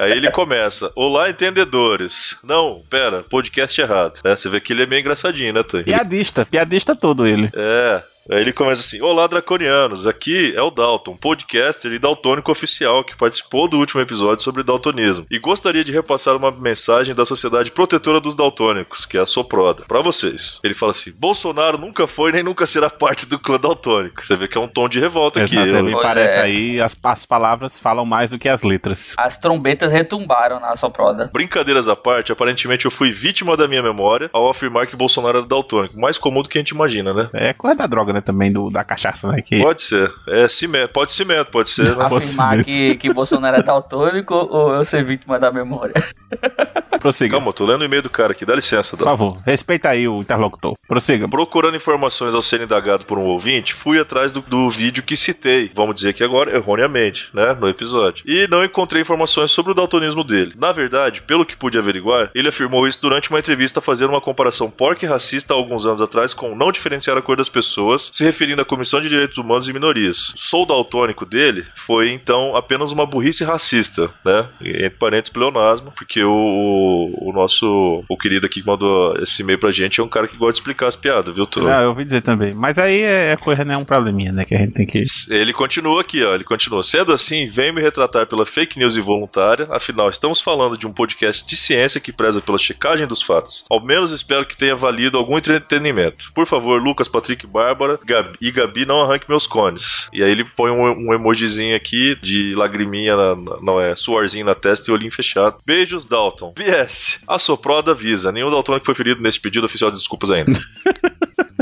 Aí ele começa: "Olá, entendedores". Não, pera, podcast errado. né? Você vê que ele é meio engraçadinho, né, Tonho?
Piadista, piadista todo ele.
É. Aí ele começa assim: Olá, Draconianos. Aqui é o Dalton, podcaster e daltônico oficial que participou do último episódio sobre daltonismo. E gostaria de repassar uma mensagem da Sociedade Protetora dos Daltônicos, que é a Soproda, pra vocês. Ele fala assim: Bolsonaro nunca foi nem nunca será parte do clã daltônico. Você vê que é um tom de revolta aqui.
Exato,
Eu-
me parece
é.
aí, as, as palavras falam mais do que as letras.
As trombetas retumbaram na soproda.
Brincadeiras à parte, aparentemente eu fui vítima da minha memória ao afirmar que Bolsonaro era daltônico. Mais comum do que a gente imagina, né?
É coisa da droga, né? Também do, da cachaça, né? Que...
Pode ser. É cimento. Pode cimento, pode ser, né?
Afirmar
Fosse
que, que Bolsonaro é daltônico ou eu ser vítima da memória.
Prossiga.
Calma, eu tô lendo o e-mail do cara aqui. Dá licença,
Por
Dalton.
favor, respeita aí o interlocutor. Prossiga.
Procurando informações ao ser indagado por um ouvinte, fui atrás do, do vídeo que citei, vamos dizer que agora erroneamente, né, no episódio. E não encontrei informações sobre o daltonismo dele. Na verdade, pelo que pude averiguar, ele afirmou isso durante uma entrevista fazendo uma comparação porca e racista há alguns anos atrás com não diferenciar a cor das pessoas, se referindo à Comissão de Direitos Humanos e Minorias. Sou daltônico dele foi então apenas uma burrice racista, né? Entre parênteses, pleonasmo, porque o, o, nosso o querido aqui que mandou esse e-mail pra gente é um cara que gosta de explicar as piadas, viu, Tô?
Ah, eu ouvi dizer também. Mas aí é coisa, né? Um probleminha, né? Que a gente tem que.
Ele continua aqui, ó. Ele continua. Sendo assim, venho me retratar pela fake news involuntária. Afinal, estamos falando de um podcast de ciência que preza pela checagem dos fatos. Ao menos espero que tenha valido algum entretenimento. Por favor, Lucas, Patrick, Bárbara Gabi, e Gabi, não arranque meus cones. E aí ele põe um, um emojizinho aqui de lagriminha, na, na- não é, suorzinho na testa e olhinho fechado. Beijos, Dalton. PS. A Soproda avisa. Nenhum daltônico foi ferido nesse pedido oficial de desculpas ainda.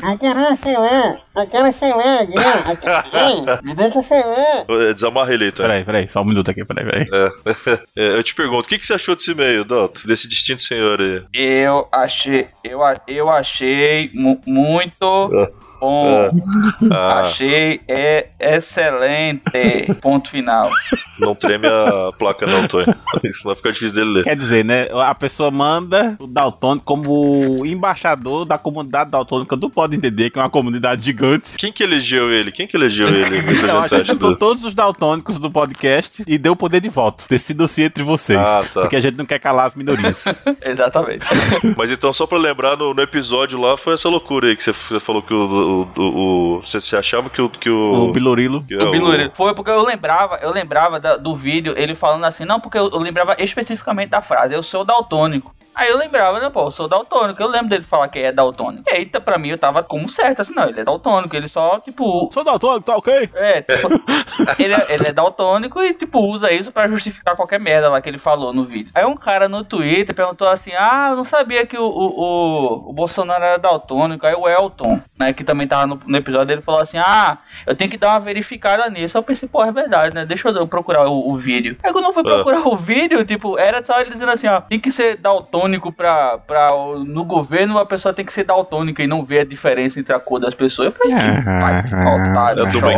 Eu quero falar, eu quero falar? Ei, me deixa falar.
É, Desamarra ele tá?
Peraí, peraí, só um minuto aqui, peraí, peraí.
É. É, eu te pergunto, o que, que você achou desse e-mail, Dalton? Desse distinto senhor aí?
Eu achei, eu, eu achei mu- muito
Ah.
Bom.
Ah,
Achei é excelente. Ponto final.
não treme a placa não, Tonho. Senão fica difícil dele ler.
Quer dizer, né? A pessoa manda o Daltônico como embaixador da comunidade daltônica do Pode Entender, que é uma comunidade gigante.
Quem que elegeu ele? Quem que elegeu ele?
Então, a gente
do...
todos os daltônicos do podcast e deu o poder de voto. Decida-se entre vocês.
Ah, tá.
Porque a gente não quer calar as minorias.
Exatamente.
Mas então, só pra lembrar, no, no episódio lá foi essa loucura aí que você, você falou que o. o, o- o- você, você achava que o. Que o,
o Bilorilo.
que é
O Biluri. Foi porque eu lembrava, eu lembrava da- do vídeo ele falando assim, não, porque eu, eu lembrava especificamente da frase, eu sou daltônico. Aí eu lembrava, né, pô, eu sou daltônico. Eu lembro dele falar que é daltônico. E aí, tá- pra mim, eu tava como certo, assim, não, ele é daltônico, ele só, tipo.
Sou daltônico, tá ok?
É, tipo, ele, é, ele é daltônico e, tipo, usa isso pra justificar qualquer merda lá que ele falou no vídeo. Aí um cara no Twitter perguntou assim: Ah, eu não sabia que o, o, o, o Bolsonaro era daltônico. Aí o Elton, né, que também tava no, no episódio, ele falou assim: Ah, eu tenho que dar uma verificada nisso. Eu pensei, pô, é verdade, né? Deixa eu procurar o, o vídeo. Aí quando eu fui
Ah.
procurar o vídeo, tipo, era só ele dizendo assim: Ó, tem que ser daltônico daltônico pra, pra. o- No governo, a pessoa tem que ser daltônica e não ver a diferença entre a cor das pessoas. Eu falei, que pai, que otário,
É de, uma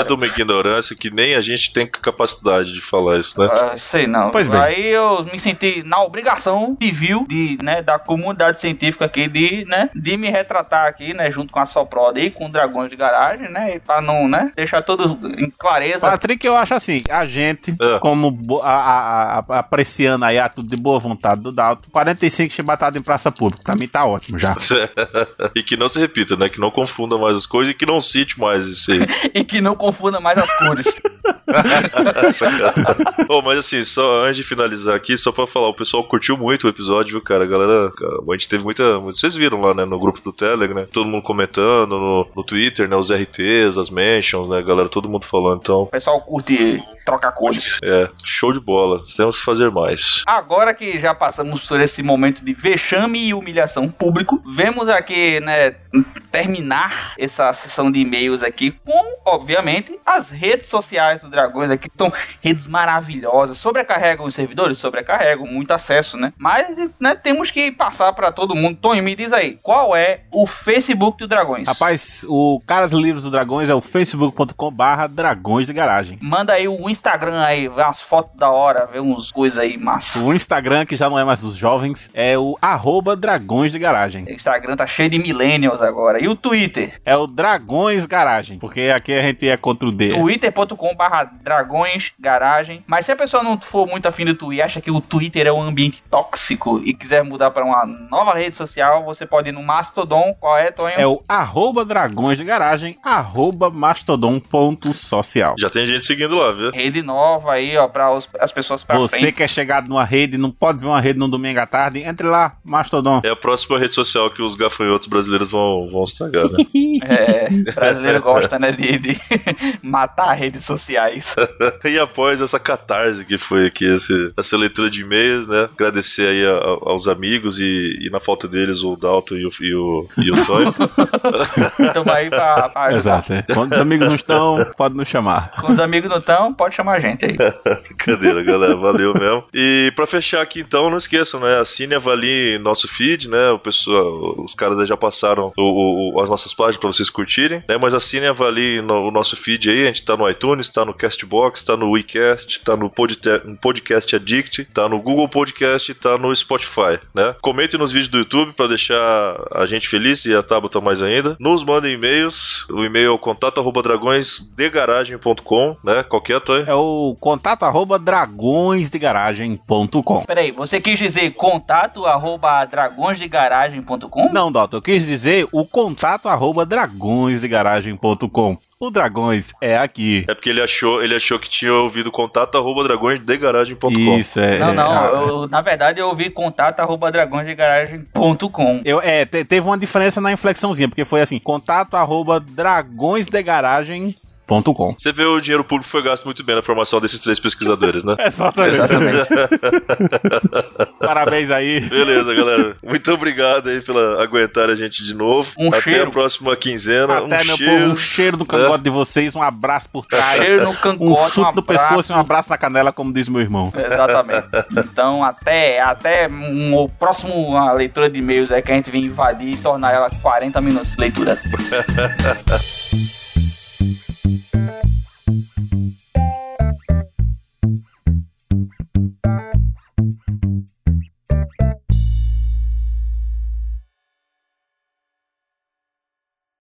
é de uma ignorância que nem a gente tem capacidade de falar isso, né?
Ah, sei não.
Pois bem.
Aí eu me senti na obrigação civil de, né, da comunidade científica aqui de, né, de me retratar aqui, né, junto com a Soproda e com Dragões de Garagem, né, e pra não, né, deixar todos em clareza.
Patrick, eu acho assim, a gente,
É.
como a- a- a- apreciando aí a tudo de boa vontade do Dalton, 45 chibatadas em praça pública. Pra mim tá ótimo já.
e que não se repita, né? Que não confunda mais as coisas e que não cite mais esse aí.
E que não confunda mais as cores.
Ô, mas assim, só antes de finalizar aqui, só pra falar, o pessoal curtiu muito o episódio, viu, cara? A galera, a gente teve muita. Vocês viram lá, né, no grupo do Telegram, né? Todo mundo comentando no, no Twitter, né? Os RTs, as mentions, né, galera? Todo mundo falando. Então,
O pessoal curte trocar cores.
é, show de bola. Temos que fazer mais.
Agora que já passamos por esse momento de vexame e humilhação público, vemos aqui, né, terminar essa sessão de e-mails aqui com, obviamente, as redes sociais do Dragões aqui, que são redes maravilhosas, sobrecarregam os servidores, sobrecarregam muito acesso, né? Mas, né, temos que passar para todo mundo. Tony, me diz aí, qual é o Facebook do Dragões?
Rapaz, o Caras Livros do Dragões é o facebook.com barra dragões de garagem.
Manda aí o Instagram aí, vê umas fotos da hora, vê uns coisas aí massa.
O Instagram, que já não é mais dos jovens, é o arroba dragões de garagem.
O Instagram tá cheio de millennials agora. E o Twitter?
É o Dragões Garagem, porque aqui a gente é contra o D.
twitter.com barra dragões garagem. Mas se a pessoa não for muito afim do Twitter, acha que o Twitter é um ambiente tóxico e quiser mudar para uma nova rede social, você pode ir no Mastodon. Qual é, Tonho?
É o arroba dragões de garagem, arroba mastodon.social.
Já tem gente seguindo lá, viu?
Rede nova aí, ó, para as pessoas pra
Você
frente.
que é chegado numa rede, não pode ver uma rede no domingo à tarde, entre lá, Mastodon.
É a próxima rede social que os gafanhotos brasileiros vão, vão estragar, né?
É, brasileiro gosta, né, de, de matar redes sociais.
e após essa catarse que foi aqui, esse, essa leitura de e-mails, né? Agradecer aí a- a- aos amigos e, e na falta deles o Dalton e o, e o, e o Tonho.
Então aí pra, pra.
Exato. é. Quando os amigos não estão, pode nos chamar.
Com os amigos não estão, pode chamar a gente aí.
Brincadeira, galera. Valeu mesmo. E pra fechar aqui, então, não esqueçam, né? Assine e avalie nosso feed, né? O pessoal, os caras aí já passaram o- o- as nossas páginas pra vocês curtirem, né? Mas assine e avalie no- o nosso feed aí. A gente tá no iTunes, tá no Castbox, tá no WeCast, tá no, Podte- no Podcast Addict, tá no Google Podcast, tá no Spotify, né? Comentem nos vídeos do YouTube pra deixar a gente feliz e a Tabata mais ainda. Nos mandem e-mails. O e-mail é o contato arroba dragõesdegaragem.com, né? Qualquer, Tonho.
É o contato arroba dragõesdegaragem.com.
Peraí, você quis dizer contato arroba dragõesdegaragem.com?
Não, Doutor, eu quis dizer o contato arroba dragõesdegaragem.com. O Dragões é aqui.
É porque ele achou, ele achou que tinha ouvido contato arroba dragõesdegaragem.com.
Isso, é.
Não, não,
é,
eu, na verdade eu ouvi contato arroba dragõesdegaragem.com.
Eu, é, te- teve uma diferença na inflexãozinha, porque foi assim, contato arroba
Você vê o dinheiro público foi gasto muito bem na formação desses três pesquisadores, né?
Exatamente.
Exatamente.
Parabéns aí.
Beleza, galera. Muito obrigado aí pela aguentar a gente de novo.
Um
Até
cheiro.
a próxima quinzena.
Até,
um
meu
cheiro.
povo, um cheiro no cangote de vocês, um abraço por trás.
Cheiro no
Um
cangote,
chute
um
no pescoço e um abraço na canela, como diz meu irmão.
Exatamente. Então, até, até um, o próximo uma leitura de e-mails é que a gente vem invadir e tornar ela 40 minutos de leitura.